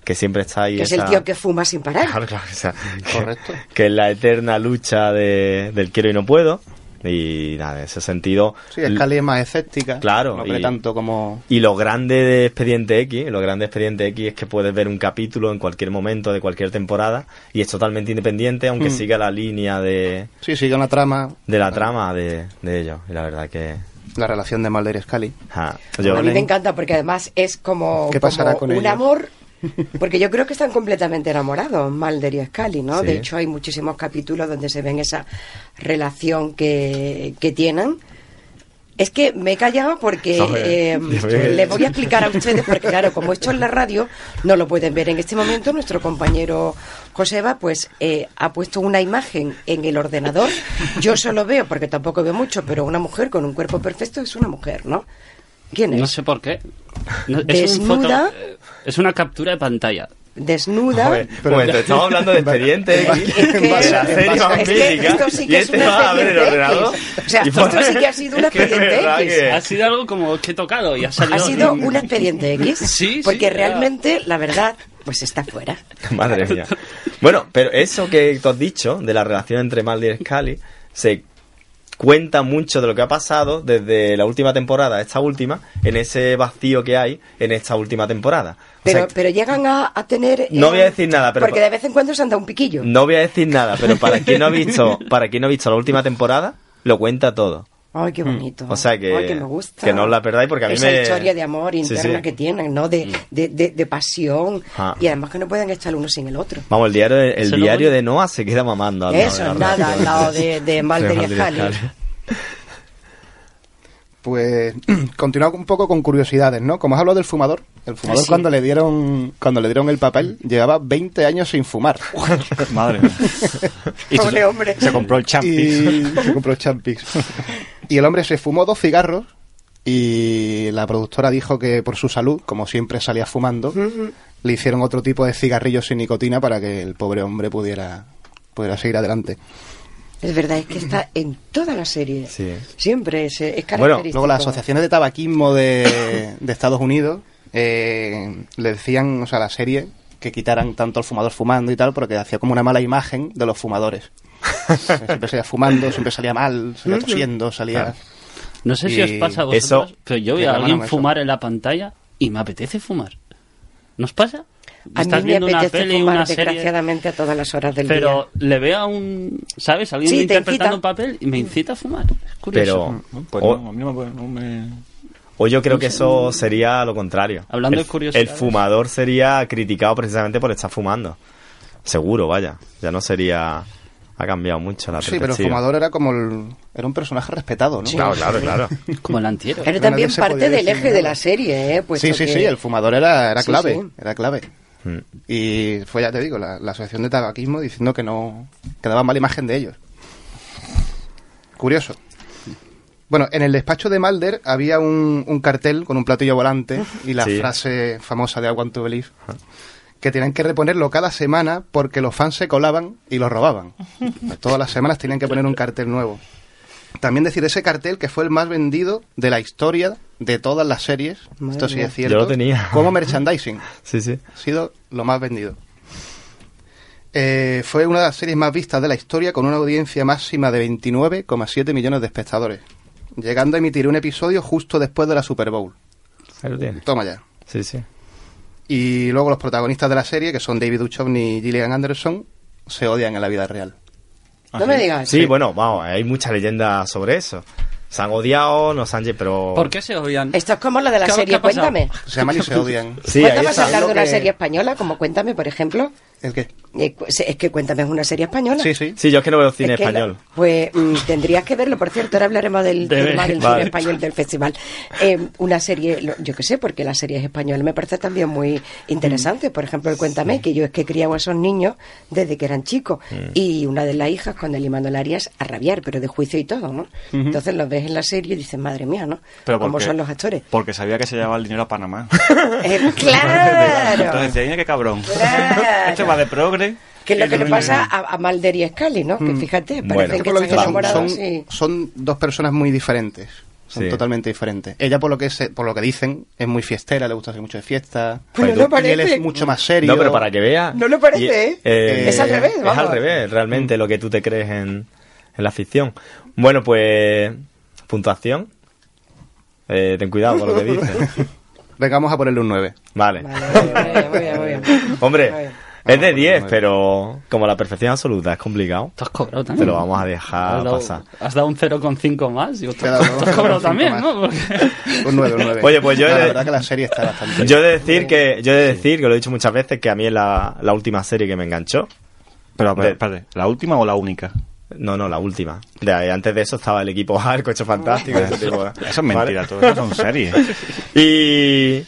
que siempre está ahí. Que es el esa- tío que fuma sin parar. Claro, claro, o sea, que- Correcto. Que, es la eterna lucha de, del quiero y no puedo. Y nada, en ese sentido. Sí, Scully es más escéptica. Claro, No y- tanto como... Y lo grande de Expediente X, lo grande de Expediente X es que puedes ver un capítulo en cualquier momento de cualquier temporada y es totalmente independiente, aunque Mm. siga la línea de, Sí, sigue una trama, de la trama de, de ellos. Y la verdad que. la relación de Mulder y Scully. ja, yo- a mí me encanta porque además es como, ¿Qué pasará como con un ellos? amor Porque yo creo que están completamente enamorados, Mulder y Scully, ¿no? Sí. De hecho, hay muchísimos capítulos donde se ven esa relación que, que tienen. Es que me he callado porque eh, les voy a explicar a ustedes, porque claro, como esto es la radio, no lo pueden ver en este momento. Nuestro compañero Joseba, pues, eh, ha puesto una imagen en el ordenador. Yo solo veo, porque tampoco veo mucho, pero una mujer con un cuerpo perfecto es una mujer, ¿no? ¿Quién es? No sé por qué. No, es, un foto- Desnuda. eh, es una captura de pantalla. Desnuda. Joder, un momento, estamos hablando de expediente X, Es que- de la serie es más que mítica, esto sí que y es este un va a ver el expediente ordenador. O sea, y esto sí que ha sido un expediente X. que- Ha sido algo como que he tocado y ha salido. Ha sido un expediente X. Sí, sí, Porque era- realmente, la verdad, pues está fuera. Madre mía. Bueno, pero eso que tú has dicho de la relación entre Mulder y Scully se cuenta mucho de lo que ha pasado desde la última temporada a esta última, en ese vacío que hay en esta última temporada. O Pero, sea, pero llegan a, a tener. eh, No voy a decir nada, pero- Porque de vez en cuando se han dado un piquillo. no voy a decir nada, pero para quien no ha visto, para quien no ha visto la última temporada, lo cuenta todo. Ay, qué bonito. Mm. O sea que- Ay, que me gusta. que no os la perdáis porque a mí Esa me- historia de amor interna sí. Que tienen, ¿no? De, de, de, de pasión. Ah. Y además que no pueden estar uno sin el otro. Vamos, el diario, de- el diario de Noah se queda mamando. al Eso, la nada, al lado de, de Mulder y Mulder y Scully. Scully. Pues continuamos un poco con curiosidades, ¿no? Como has hablado del fumador, el fumador sí. cuando le dieron cuando le dieron el papel llevaba 20 años sin fumar. Madre mía. Y Pobre hombre. se compró el champis. y se compró Champix. Y el hombre se fumó dos cigarros y la productora dijo que por su salud, como siempre salía fumando, le hicieron otro tipo de cigarrillos sin nicotina para que el pobre hombre pudiera pudiera seguir adelante. Es verdad, es que está en toda la serie. Sí. Siempre es, es Bueno, característico. Luego las asociaciones de tabaquismo de, de Estados Unidos eh, le decían, o sea, a la serie que quitaran tanto al fumador fumando y tal, porque hacía como una mala imagen de los fumadores. Siempre salía fumando, siempre salía mal, salía tosiendo, salía... No sé si os pasa a vosotros, eso- pero yo veo a alguien eso. fumar en la pantalla y me apetece fumar. ¿Nos pasa? A Estás mí me viendo una apetece peli, fumar, una serie, desgraciadamente, a todas las horas del pero día. le veo a un, ¿sabes? Alguien Sí, te interpretando incita. un papel y me incita a fumar. Es curioso. Pero, Pues o, no, a mí no me- no me... o yo creo que eso sería lo contrario. Hablando el, de curiosidades. El fumador sería criticado precisamente por estar fumando. Seguro, vaya. Ya no sería... Ha cambiado mucho la Sí, pero el perspectiva. fumador era como el, era un personaje respetado, ¿no? Claro, claro, claro. Como el antiero. Pero también parte del eje de la serie, ¿eh? Puesto sí, sí, que- sí, el fumador era, era Sí, clave, sí. era clave. Mm. Y fue, ya te digo, la, la asociación de tabaquismo diciendo que no, que daba mala imagen de ellos. Curioso. Bueno, en el despacho de Mulder había un, un cartel con un platillo volante y la Sí. frase famosa de I want to believe, que tenían que reponerlo cada semana porque los fans se colaban y lo robaban. Todas las semanas tenían que poner un cartel nuevo. También decir ese cartel que fue el más vendido de la historia de todas las series, Madre esto sí mía. es cierto, Yo lo tenía. como merchandising Sí, sí. ha sido lo más vendido. Eh, fue una de las series más vistas de la historia con una audiencia máxima de 29,7 millones de espectadores, llegando a emitir un episodio justo después de la Super Bowl. Ahí lo tiene. Toma ya. Sí, sí. Y luego los protagonistas de la serie, que son David Duchovny y Gillian Anderson, se odian en la vida real. No me digas. Sí, bueno, vamos, hay mucha leyenda sobre eso. Se han odiado, nos han... Pero... ¿Por qué se odian? Esto es como la de la ¿Qué ha- serie? Cuéntame. Se aman y se odian. Sí, ¿Cuándo vas a hablar de Lo una que- serie española? Como Cuéntame, por ejemplo. ¿El qué? Eh, cu- es que Cuéntame es una serie española. Sí, sí. Sí, yo es que no veo cine Es que la- español. pues mm, tendrías que verlo, por cierto, ahora hablaremos del tema del Vale. cine español del festival. Eh, una serie, yo qué sé, porque las series españolas me parece también muy interesante. Por ejemplo, el Cuéntame, que yo es que he criado a esos niños desde que eran chicos. Y una de las hijas con el Imando Arias a rabiar, pero de juicio y todo, ¿no? Entonces los ves en la serie y dices, madre mía, ¿no? Pero ¿Cómo porque- son los actores? Porque sabía que se llevaba el dinero a Panamá. Eh, ¡Claro! Entonces qué cabrón. Claro. De progre. Que es lo que le pasa a, a Mulder y Scully, ¿no? Que fíjate, Bueno. parece Que están son, enamorados. son- sí. son dos personas muy diferentes. Son Sí. totalmente diferentes. Ella, por lo que se- por lo que dicen, es muy fiestera, le gusta hacer mucho de fiesta. Pues no Y él parece. es mucho más serio. No, pero para que vea... No lo parece, ¿eh? Es al revés, Es vamos. al revés, realmente, lo que tú te crees en, en la ficción. Bueno, pues... Puntuación. Eh, ten cuidado con lo que dices. Venga, vamos a ponerle un 9. Vale. Vale, muy bien, muy bien, muy bien. Hombre, Muy bien. Es de 10, pero como la perfección absoluta es complicado, Tú has cobrado te también. lo vamos a dejar has dado, pasar. has dado un 0,5 más y Te has cobrado 0,5 también, más. ¿no? Porque- Un 9, un 9. Oye, pues yo he La de- verdad que la serie está bastante Yo he de decir que, yo he de decir, que lo he dicho muchas veces, que a mí es la, la última serie que me enganchó. Pero, pero, De- espérate, ¿la última o la única? No, no, la última. De, antes de eso estaba el equipo A, el coche fantástico. ese tipo Eso es mentira, ¿vale? todo eso son series. Y,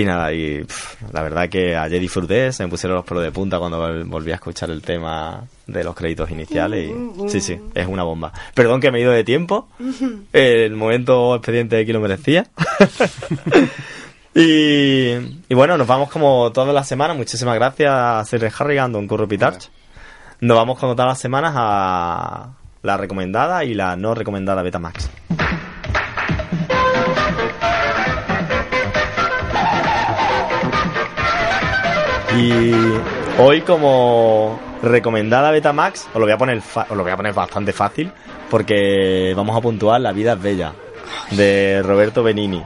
y nada, y pff, la verdad que ayer disfruté, se me pusieron los pelos de punta cuando vol- volví a escuchar el tema de los créditos iniciales y sí, sí, es una bomba. Perdón que me he ido de tiempo, el momento expediente de lo merecía. y, y bueno, nos vamos como todas las semanas, muchísimas gracias a Sir Harrigan, Don Curro Pitarch. Nos vamos como todas las semanas a la recomendada y la no recomendada Betamax. Y hoy como recomendada Betamax, os lo voy a poner fa- os lo voy a poner bastante fácil porque vamos a puntuar La vida es bella de Roberto Benini.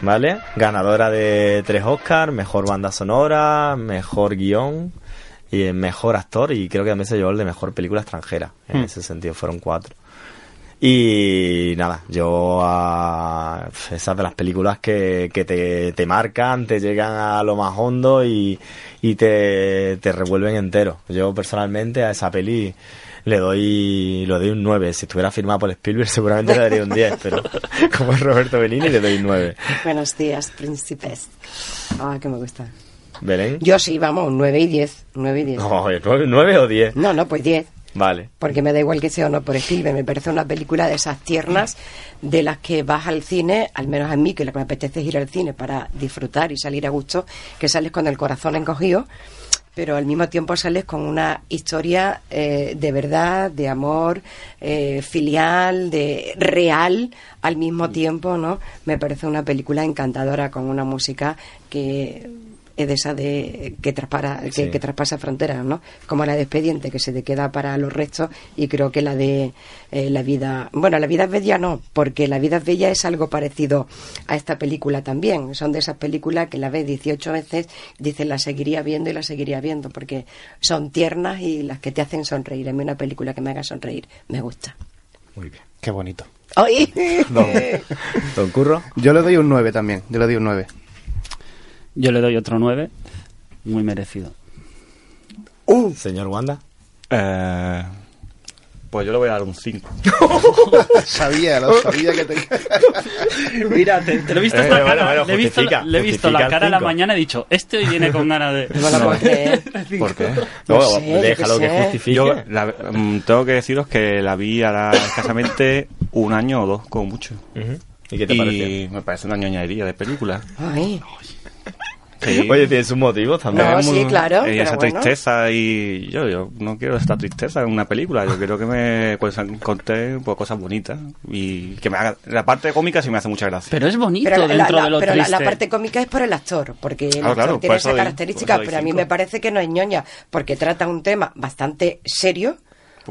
¿Vale? Ganadora de tres Oscars, mejor banda sonora, mejor guion y el mejor actor y creo que también se llevó el de mejor película extranjera. En ese sentido fueron cuatro. Y nada, yo a esas de las películas que, que te, te marcan, te llegan a lo más hondo y, y te, te revuelven entero. Yo personalmente a esa peli le doy, le doy un 9. Si estuviera firmada por Spielberg seguramente le daría un 10, pero como es Roberto Benini le doy un 9. Buenos días, príncipes. Ah, que me gusta. ¿Belén? Yo sí, vamos, 9 y 10. 9 y 10. No, ¿nueve, nueve o 10? No, no, pues 10. Vale. Porque me da igual que sea o no por Spielberg. Me parece una película de esas tiernas de las que vas al cine, al menos a mí, que lo que me apetece es ir al cine para disfrutar y salir a gusto, que sales con el corazón encogido, pero al mismo tiempo sales con una historia eh, de verdad, de amor, eh, filial, de real al mismo tiempo, ¿no? Me parece una película encantadora con una música que de esa de que traspara que, Sí. que traspasa fronteras no como la de expediente que se te queda para los restos y creo que la de eh, la vida bueno la vida es bella no porque la vida es bella es algo parecido a esta película también son de esas películas que la ves 18 veces dices la seguiría viendo y la seguiría viendo porque son tiernas y las que te hacen sonreír a mí una película que me haga sonreír me gusta Muy bien. Qué bonito. ¡Ay! Don, Don Curro. Yo le doy un 9 también. Yo le doy un 9. Yo le doy otro 9, muy merecido. Señor Wanda. Eh, pues yo le voy a dar un 5. sabía, lo sabía que tenía. Mira, te, te lo he visto Eh, esta bueno, cara, bueno, le he visto, justifica, le he visto la cara a la mañana y he dicho, este hoy viene con ganas de... no puedo creer ¿Por qué? No, No sé, yo déjalo qué que sé. justifique. Yo la- mm, tengo que deciros que la vi hará escasamente un año o dos, como mucho. ¿Y qué te y pareció? me parece una ñoñería de película. Ay. Sí. Oye, tienes un motivo también. No, sí, claro, Y esa bueno. tristeza y yo, yo no quiero esta tristeza en una película. Yo quiero que me pues, conté pues, cosas bonitas y que me haga... La parte cómica sí me hace mucha gracia. Pero es bonito Pero, la, dentro la- de lo pero la- la, triste. parte cómica es por el actor, porque el Claro, actor claro, tiene esa característica, pero a mí cinco. me parece que no es ñoña, porque trata un tema bastante serio,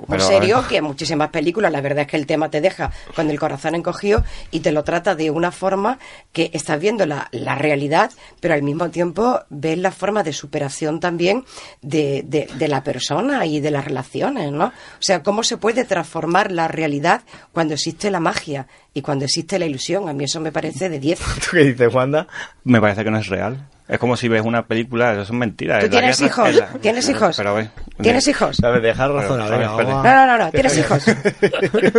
muy a serio, ver. que muchísimas películas la verdad es que el tema te deja con el corazón encogido y te lo trata de una forma que estás viendo la, la realidad, pero al mismo tiempo ves la forma de superación también de, de, de la persona y de las relaciones, ¿no? O sea, cómo se puede transformar la realidad cuando existe la magia y cuando existe la ilusión. A mí eso me parece de 10. ¿Tú qué dices, Wanda? Me parece que no es real. Es como si ves una película, eso es mentira. ¿Tú tienes guerra- hijos? la- ¿Tienes hijos? Pero, a ver, ¿Tienes hijos? ¿Sabes? Dejar razón. Pero, venga, a ver, vamos No, no, no, no, tienes hijos.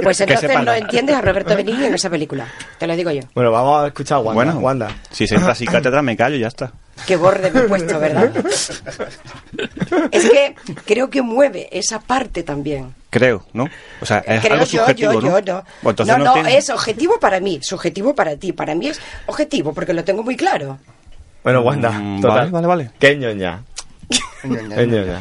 Pues entonces no entiendes a Roberto Benigni en esa película. Te lo digo yo. Bueno, vamos a escuchar a Wanda. Bueno, Wanda. si se entra así cátedra me callo y ya está. Qué borde me he puesto, ¿verdad? Es que creo que mueve esa parte también. Creo, ¿no? O sea, es creo algo yo, subjetivo, yo, ¿no? yo, no. Pues entonces no, no no, tiene- es objetivo para mí, subjetivo para ti. Para mí es objetivo porque lo tengo muy claro. Bueno, Wanda. Mm, total. vale, vale, vale. ¿Qué ñoña?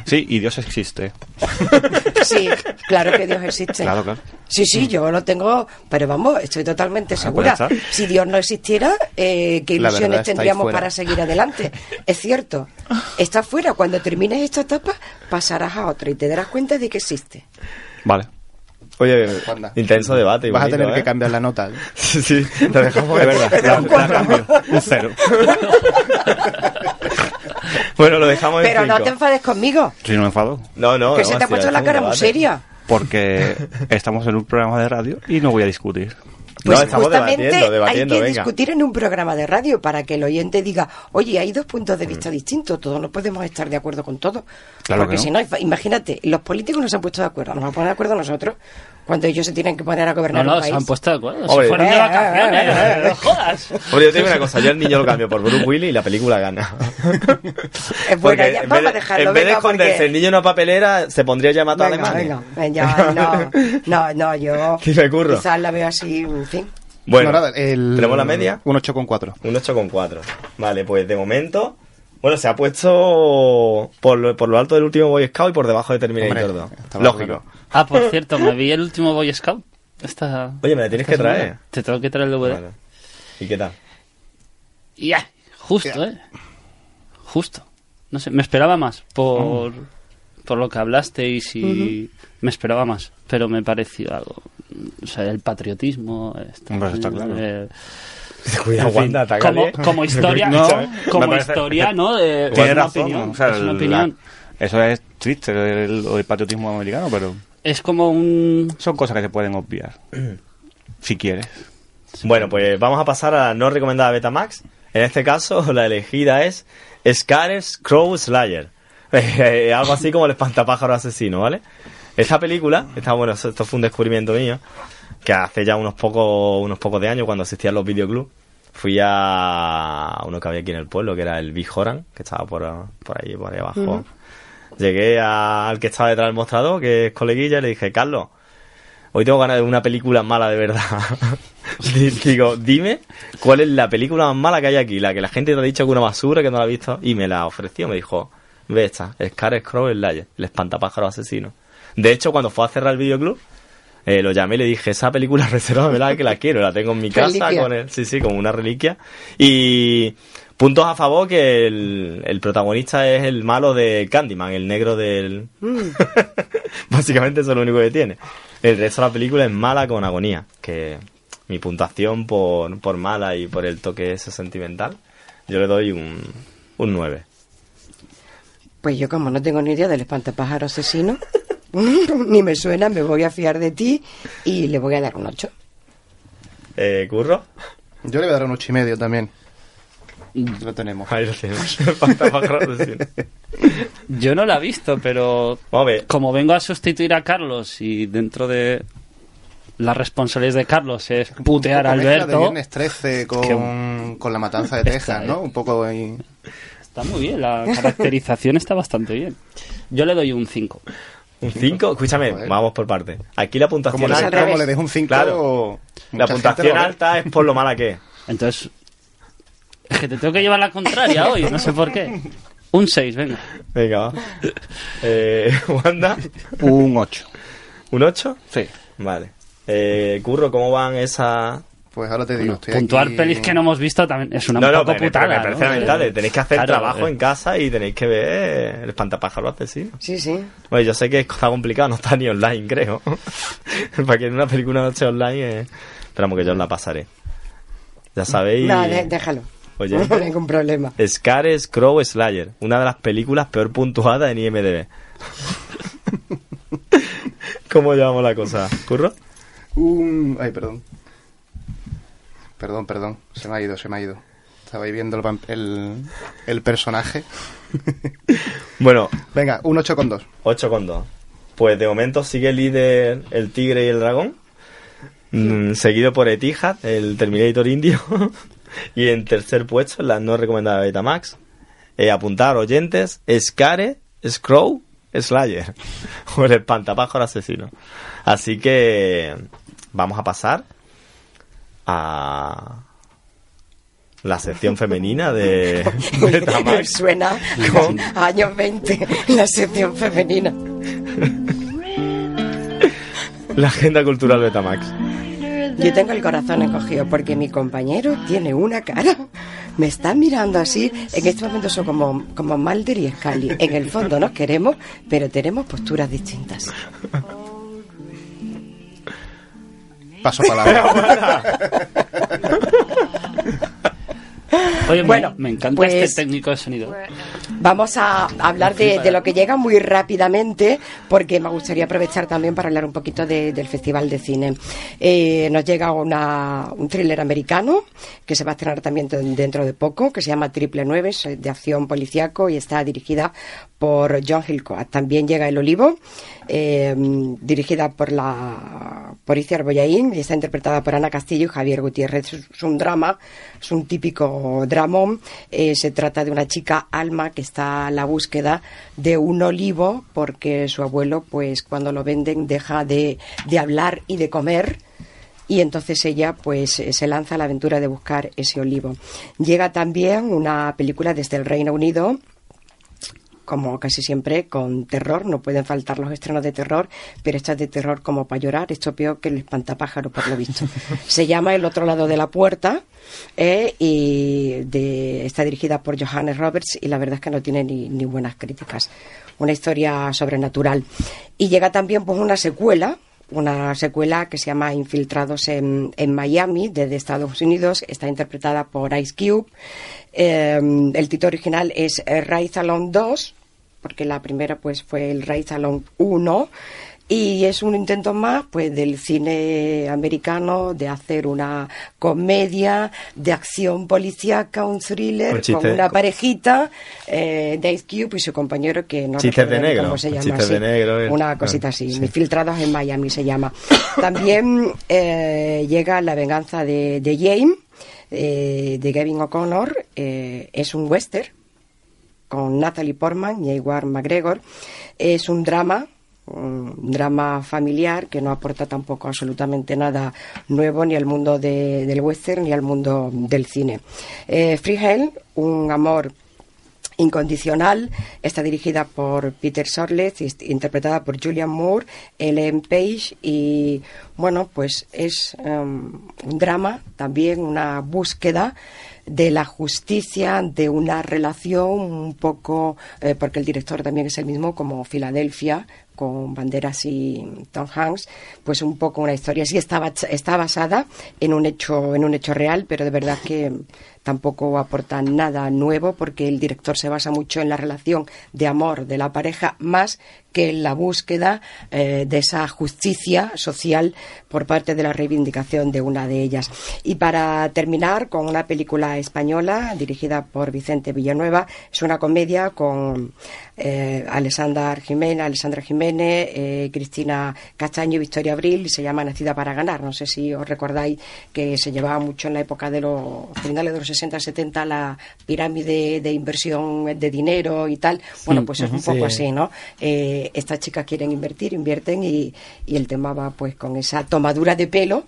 Sí, y Dios existe. Sí, claro que Dios existe. Claro, claro. Sí, sí, yo lo tengo, pero vamos, estoy totalmente Ah, segura. pues está. si Dios no existiera, eh, ¿qué ilusiones tendríamos para seguir adelante? Es cierto, está fuera. Cuando termines esta etapa, pasarás a otra y te darás cuenta de que existe. Vale. Oye, Wanda. intenso debate. Vas a tener ¿eh? que cambiar la nota. ¿eh? Sí, sí, lo dejamos Es verdad, la, la cambio. Un cero. Bueno, lo dejamos en Pero no te enfades conmigo, Si no me enfado. No, no, que no, se te ha puesto la cara muy seria. Porque estamos en un programa de radio y no voy a discutir. Pues no, estamos justamente debatiendo, debatiendo, hay que venga. discutir en un programa de radio para que el oyente diga, oye, hay dos puntos de Mm. vista distintos, todos no podemos estar de acuerdo con todo. Claro Porque que no. si no, imagínate, los políticos no se han puesto de acuerdo, nos vamos a poner de acuerdo nosotros cuando ellos se tienen que poner a No, gobernar no, un se país. han puesto de acuerdo. Hombre. Se fueron de Eh, vacaciones. eh, eh, eh. no jodas. Hombre, yo te digo una cosa, yo el niño lo cambio por Bruce Willis y la película gana. Es buena, Porque ya, en vamos vez a de, dejarlo, en vez de esconderse porque- el niño en una papelera, se pondría ya a matar a Venga, Alemania. venga, venga, no, no, no, yo quizás la veo así, en fin. Bueno, No, nada, el- ¿tenemos la media? Un 8,4. Un 8,4. Vale, pues de momento... Bueno, se ha puesto por lo, por lo alto del último Boy Scout y por debajo de Terminator Hombre, 2. estaba Lógico. claro. Ah, por cierto, me vi el último Boy Scout. Esta, Oye, me la tienes que semana. traer. Te tengo que traer el DVD. Vale. ¿Y qué tal? Y ya, justo, ¿eh? Justo. No sé, me esperaba más por, por lo que hablasteis y me esperaba más, pero me pareció algo. O sea, el patriotismo. esto, Hombre, eso está claro. eh, Cuidado, fin, como, como historia, No, como parece- historia, ¿no? De, Tiene es razón, opinión, o sea, es una opinión. la- eso es triste, el, el patriotismo americano, pero Es como un... son cosas que se pueden obviar. si quieres. Bueno, pues vamos a pasar a la no recomendada Betamax. En este caso, la elegida es Scares Crow Slayer. Eh, algo así como el espantapájaro asesino, ¿vale? Esta película, esta, bueno, esto fue un descubrimiento mío, que hace ya unos pocos, unos pocos de años, cuando existían los videoclubs, fui a uno que había aquí en el pueblo, que era el Big Horan, que estaba por, por ahí, por ahí abajo. Llegué a- al que estaba detrás del mostrador, que es coleguilla, y le dije, Carlos, hoy tengo ganas de una película mala de verdad. Di- Digo, dime cuál es la película más mala que hay aquí, la que la gente te ha dicho que es una basura, que no la ha visto, y me la ofreció, me dijo, ve esta, Scar Scroll Slayer, el espantapájaro asesino. De hecho, cuando fue a cerrar el videoclub, eh, lo llamé y le dije, esa película reserva, que la quiero, la tengo en mi casa Reliquia. con él, sí, sí, como una reliquia. Y puntos a favor que el, el protagonista es el malo de Candyman, el negro del... Básicamente eso es lo único que tiene. El resto de la película es mala con agonía, que mi puntuación por, por mala y por el toque ese sentimental, yo le doy un, un 9. Pues yo como no tengo ni idea del espantapájaro asesino, ni me suena, me voy a fiar de ti y le voy a dar un 8. Eh, ¿Curro? Yo le voy a dar un 8 y medio también. Lo tenemos. Ahí lo asesino. Yo no la he visto, pero como vengo a sustituir a Carlos y dentro de las responsabilidades de Carlos es putear a Un mezcla de Alberto, Viernes 13 con, con la matanza de Texas, ¿no? Un poco ahí. está muy bien, la caracterización está bastante bien. Yo le doy un 5. Un 5, escúchame, Joder. vamos por parte. Aquí la puntuación Como le, al alta, como le dejo un 5, Claro. la puntuación alta es por lo mala que es. Entonces, es que te tengo que llevar la contraria hoy, no sé por qué. Un 6, venga. Venga, va. Eh, Wanda, Un 8. ¿un 8? Sí. Vale. Eh, Curro, ¿cómo van esas Pues ahora te digo, Bueno, estoy puntuar aquí- pelis que no hemos visto también es una no, no, poco me, me putada. parece ¿no? lamentable. Tenéis que hacer Claro, trabajo eh. en casa y tenéis que ver el espantapájaro asesino. Sí, sí. Bueno, yo sé que está complicado, no está ni online, creo. Para que en una película no esté online, eh... esperamos que yo os la pasaré. Ya sabéis. No, de- déjalo. Oye. No ningún problema. Scares Crow Slayer, una de las películas peor puntuadas en IMDb. ¿Cómo llevamos la cosa? ¿Curro? Ay, perdón. Perdón, perdón. Se me ha ido, se me ha ido. Estaba ahí viendo el, el, el personaje. Bueno, Venga, un 8 con 2. 8 con 2. Pues de momento sigue líder el tigre y el dragón. Mm, seguido por Etihad, el Terminator indio. y en tercer puesto, la no recomendada Betamax. Eh, apuntar oyentes, Scare, Scrow, Slayer. o el espantapájaro asesino. Así que vamos a pasar a la sección femenina de Betamax. suena Con- años 20, la sección femenina. La agenda cultural Betamax. Yo tengo el corazón encogido porque mi compañero tiene una cara. Me está mirando así. En este momento son como, como Mulder y Scully. En el fondo nos queremos, pero tenemos posturas distintas. Paso palabra. Oye, Bueno, me, encanta pues- este técnico de sonido. Vamos a hablar de, de lo que llega muy rápidamente, porque me gustaría aprovechar también para hablar un poquito de- del Festival de Cine. Eh, nos llega una, un thriller americano que se va a estrenar también de- dentro de poco, que se llama Triple Nueve, es de acción policiaco y está dirigida por John Hillcoat. También llega El Olivo, eh, dirigida por la por Iciar y está interpretada por Ana Castillo y Javier Gutiérrez. Es, es un drama, es un típico dramón. Eh, se trata de una chica, Alma, que está a la búsqueda de un olivo porque su abuelo, pues cuando lo venden, deja de, de hablar y de comer y entonces ella pues eh, se lanza a la aventura de buscar ese olivo. Llega también una película desde el Reino Unido como casi siempre, con terror. No pueden faltar los estrenos de terror, pero esta es de terror como para llorar. Esto peor que el espantapájaro, por lo visto. Se llama El otro lado de la puerta eh, y de- está dirigida por Johannes Roberts y la verdad es que no tiene ni, ni buenas críticas. Una historia sobrenatural. Y llega también pues una secuela una secuela que se llama Infiltrados en, Miami, desde Estados Unidos. Está interpretada por Ice Cube. Eh, el título original es eh, Rise Along 2, porque la primera pues fue el Rise Along 1. Y es un intento más pues del cine americano de hacer una comedia de acción policíaca, un thriller Un chiste- con una parejita eh, de Ice Cube y su compañero que no Chistes de negro, cómo se llama chistes de negro, eh. una Ah, cosita así sí. Infiltrados en Miami se llama también eh, llega La venganza de, de Jane eh, de Gavin O'Connor eh, es un western con Natalie Portman y Ewan McGregor es un drama un drama familiar que no aporta tampoco absolutamente nada nuevo ni al mundo de- del western ni al mundo del cine. Eh, Free Hell, un amor Incondicional está dirigida por Peter Sorleth interpretada por Julian Moore, Ellen Page y bueno, pues es em, un drama, también una búsqueda de la justicia, de una relación un poco, eh, porque el director también es el mismo como Filadelfia, con Banderas y Tom Hanks, pues un poco una historia. Sí está, está basada en un hecho, en un hecho real, pero de verdad que tampoco aporta nada nuevo porque el director se basa mucho en la relación de amor de la pareja más que en la búsqueda eh, de esa justicia social por parte de la reivindicación de una de ellas. Y para terminar con una película española dirigida por Vicente Villanueva, es una comedia con eh, Alessandra Jiménez, Alessandra Jiménez, eh, Cristina Castaño y Victoria Abril y se llama Nacida para ganar. No sé si os recordáis que se llevaba mucho en la época de los finales de los 60-70 la pirámide de inversión de dinero y tal. Bueno, pues es un poco Sí. así, ¿no? Eh, estas chicas quieren invertir, invierten y, y el tema va pues con esa tomadura de pelo,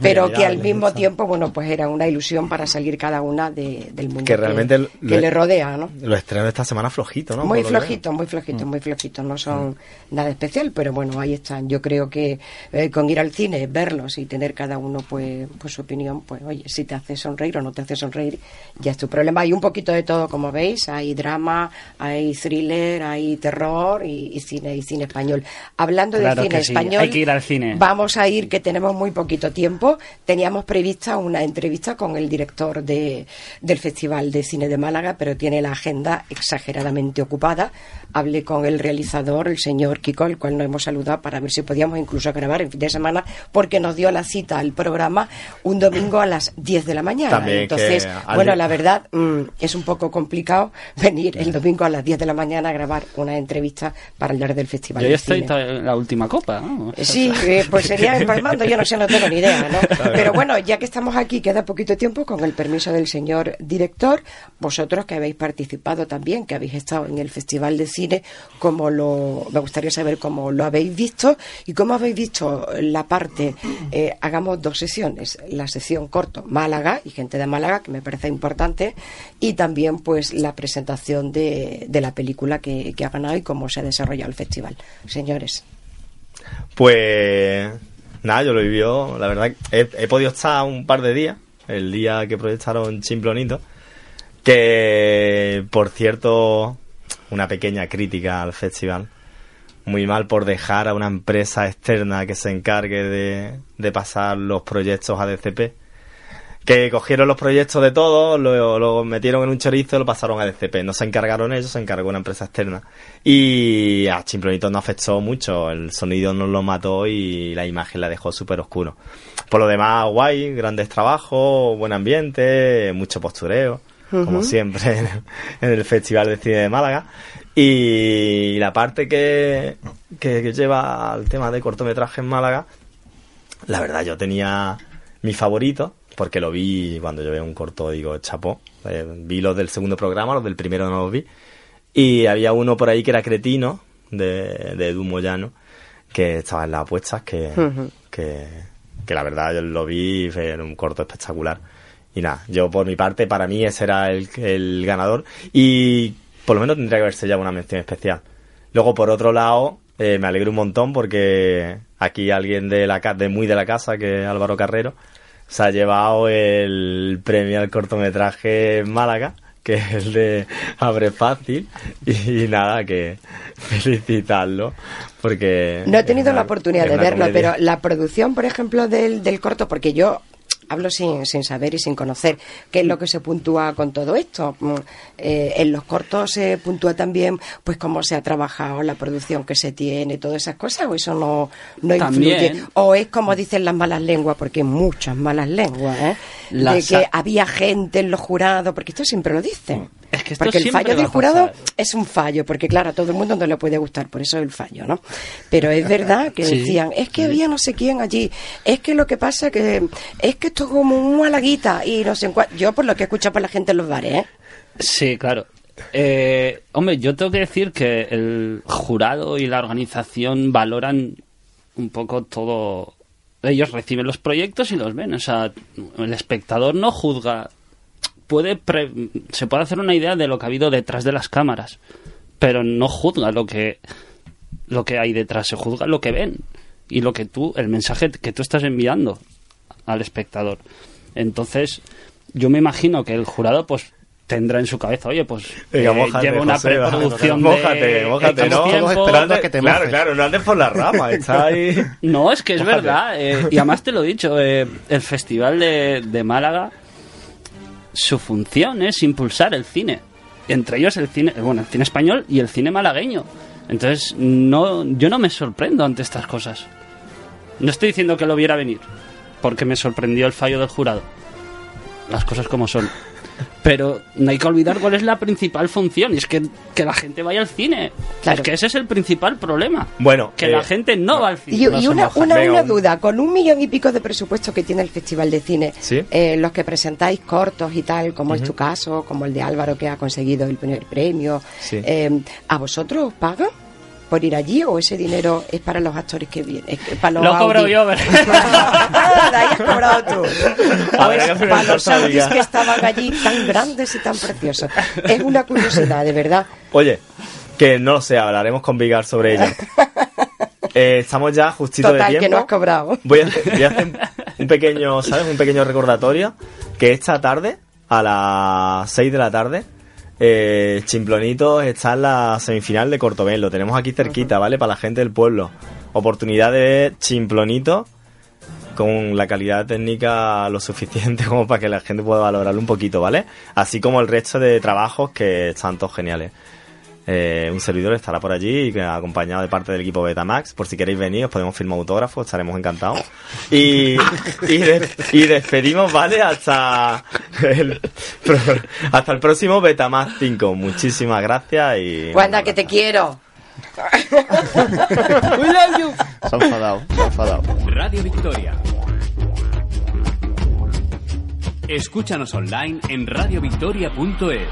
pero que al mismo tiempo, bueno, pues era una ilusión para salir cada una de- del mundo Que realmente lo- que le rodea, ¿no? Los estrenos de esta semana flojito, ¿no? Muy lo que veo. flojitos, muy muy flojitos. No son nada especial, pero bueno, ahí están. Yo creo que eh, con ir al cine, verlos y tener cada uno pues, pues su opinión, pues oye, si te hace sonreír o no te hace sonreír, ya es tu problema. Hay un poquito de todo, como veis. Hay drama, hay thriller, hay terror y, y cine y cine español. Hablando Claro de cine sí, español, hay que ir al cine. vamos a ir, que tenemos muy poquito tiempo. Teníamos prevista una entrevista con el director de, del Festival de Cine de Málaga, pero tiene la agenda exageradamente ocupada. Hablé con el realizador, el señor Kiko, el cual nos hemos saludado para ver si podíamos incluso grabar en fin de semana, porque nos dio la cita al programa un domingo a las 10 de la mañana. También Entonces, bueno, la verdad mm, es un poco complicado venir el domingo a las 10 de la mañana a grabar una entrevista para hablar del Festival Yo ya estoy en la última copa. ¿no? Sí, eh, pues sería empalmando, yo no sé, no tengo ni idea, ¿no? Pero bueno, ya que estamos aquí, queda poquito tiempo, con el permiso del señor director, vosotros que habéis participado también, que habéis estado en el Festival de Cine, cómo lo, me gustaría saber cómo lo habéis visto y cómo habéis visto la parte, eh, hagamos dos sesiones, la sesión corto Málaga y gente de Málaga, que me parece importante, y también pues la presentación de, de la película que, que ha ganado y cómo se ha desarrollado el festival. Señores. Pues nada, yo lo vivió, la verdad, he, he podido estar un par de días, el día que proyectaron Chimplonito, que por cierto, una pequeña crítica al festival, muy mal por dejar a una empresa externa que se encargue de, de pasar los proyectos a DCP, que cogieron los proyectos de todos, lo, lo metieron en un chorizo y lo pasaron a DCP. No se encargaron ellos, se encargó una empresa externa. Y a Chimplonito no afectó mucho, el sonido nos lo mató y la imagen la dejó súper oscuro. Por lo demás, guay, grandes trabajos, buen ambiente, mucho postureo, como siempre en, en el Festival de Cine de Málaga. Y la parte que, que, que lleva al tema de cortometraje en Málaga, la verdad yo tenía mi favorito, porque lo vi cuando yo veo un corto, digo, chapó. Eh, vi los del segundo programa, los del primero no los vi. Y había uno por ahí que era Cretino, de, de Edu Moyano, que estaba en las apuestas, que, que, que la verdad yo lo vi, fue un corto espectacular. Y nada, yo por mi parte, para mí ese era el, el ganador. Y por lo menos tendría que haberse ya una mención especial. Luego, por otro lado, eh, me alegro un montón porque aquí alguien de la de muy de la casa, que es Álvaro Carrero, se ha llevado el premio al cortometraje en Málaga, que es el de Abre Fácil. Y, nada, que felicitarlo, porque... No he tenido la oportunidad de verlo, comedia. pero la producción, por ejemplo, del, del corto, porque yo hablo sin, sin saber y sin conocer qué es lo que se puntúa con todo esto. Mm, eh, en los cortos se puntúa también pues cómo se ha trabajado, la producción que se tiene, todas esas cosas, o eso no, no influye. O es como dicen las malas lenguas, porque hay muchas malas lenguas, ¿eh? De que había gente en los jurados, porque esto siempre lo dicen. Es que esto porque el fallo del jurado es un fallo, porque claro, a todo el mundo no le puede gustar, por eso es el fallo, ¿no? Pero es verdad que Sí. decían, es que había no sé quién allí, es que lo que pasa que es que esto es como una laguita y no sé en cuál. Yo por lo que he escuchado por la gente en los bares, ¿eh? Sí, claro. Eh, hombre, yo tengo que decir que el jurado y la organización valoran un poco todo. Ellos reciben los proyectos y los ven. O sea, el espectador no juzga. Puede pre- se puede hacer una idea de lo que ha habido detrás de las cámaras, pero no juzga lo que lo que hay detrás. Se juzga lo que ven y lo que tú, el mensaje que tú estás enviando al espectador. Entonces, yo me imagino que el jurado, pues tendrá en su cabeza, oye, pues Venga, eh, mójate, lleva una José, preproducción mójate, de mójate, ¿no? tiempo. Todos esperando a que te claro, mojes. claro, no andes por la rama, está ahí. No, es que es Mójate. verdad. eh, y además te lo he dicho, eh, el Festival de, de Málaga, su función es impulsar el cine. Entre ellos el cine, bueno, el cine español y el cine malagueño. Entonces, no, yo no me sorprendo ante estas cosas. No estoy diciendo que lo viera venir, porque me sorprendió el fallo del jurado. Las cosas como son. Pero no hay que olvidar cuál es la principal función, y es que, que la gente vaya al cine. Claro. Es que ese es el principal problema. Bueno, Que eh, la gente no va al cine. Y, no y se una, una, una un- duda, con un millón y pico de presupuesto que tiene el Festival de Cine, Sí. eh, los que presentáis cortos y tal, como es tu caso, como el de Álvaro que ha conseguido el primer premio, Sí. eh, ¿a vosotros os pagan? Por ir allí o ese dinero es para los actores que vienen? Para los Lo cobro Audi. yo, ¿verdad? De ahí has cobrado tú. O Habrá es que para los preguntar, Audis diga. que estaban allí tan grandes y tan preciosos. Es una curiosidad, de verdad. Oye, que no lo sé, hablaremos con Vigar sobre ello. Eh, estamos ya justito de tiempo. que no has cobrado. Voy a, hacer, voy a hacer un pequeño, ¿sabes? Un pequeño recordatorio que esta tarde, a las 6 de la tarde, eh, Chimplonito está en la semifinal de Cortobel. Lo tenemos aquí cerquita, ¿vale? Para la gente del pueblo. Oportunidad de ver Chimplonito con la calidad técnica lo suficiente como para que la gente pueda valorarlo un poquito, ¿vale? Así como el resto de trabajos que están todos geniales. Eh, un servidor estará por allí acompañado de parte del equipo Betamax. Por si queréis venir, os podemos firmar autógrafos, estaremos encantados. Y, y, de- y despedimos, ¿vale? Hasta el, hasta el próximo Betamax 5. Muchísimas gracias y. Wanda, que te quiero. Se ha enfadado, se ha enfadado. Radio Victoria. Escúchanos online en radiovictoria.es.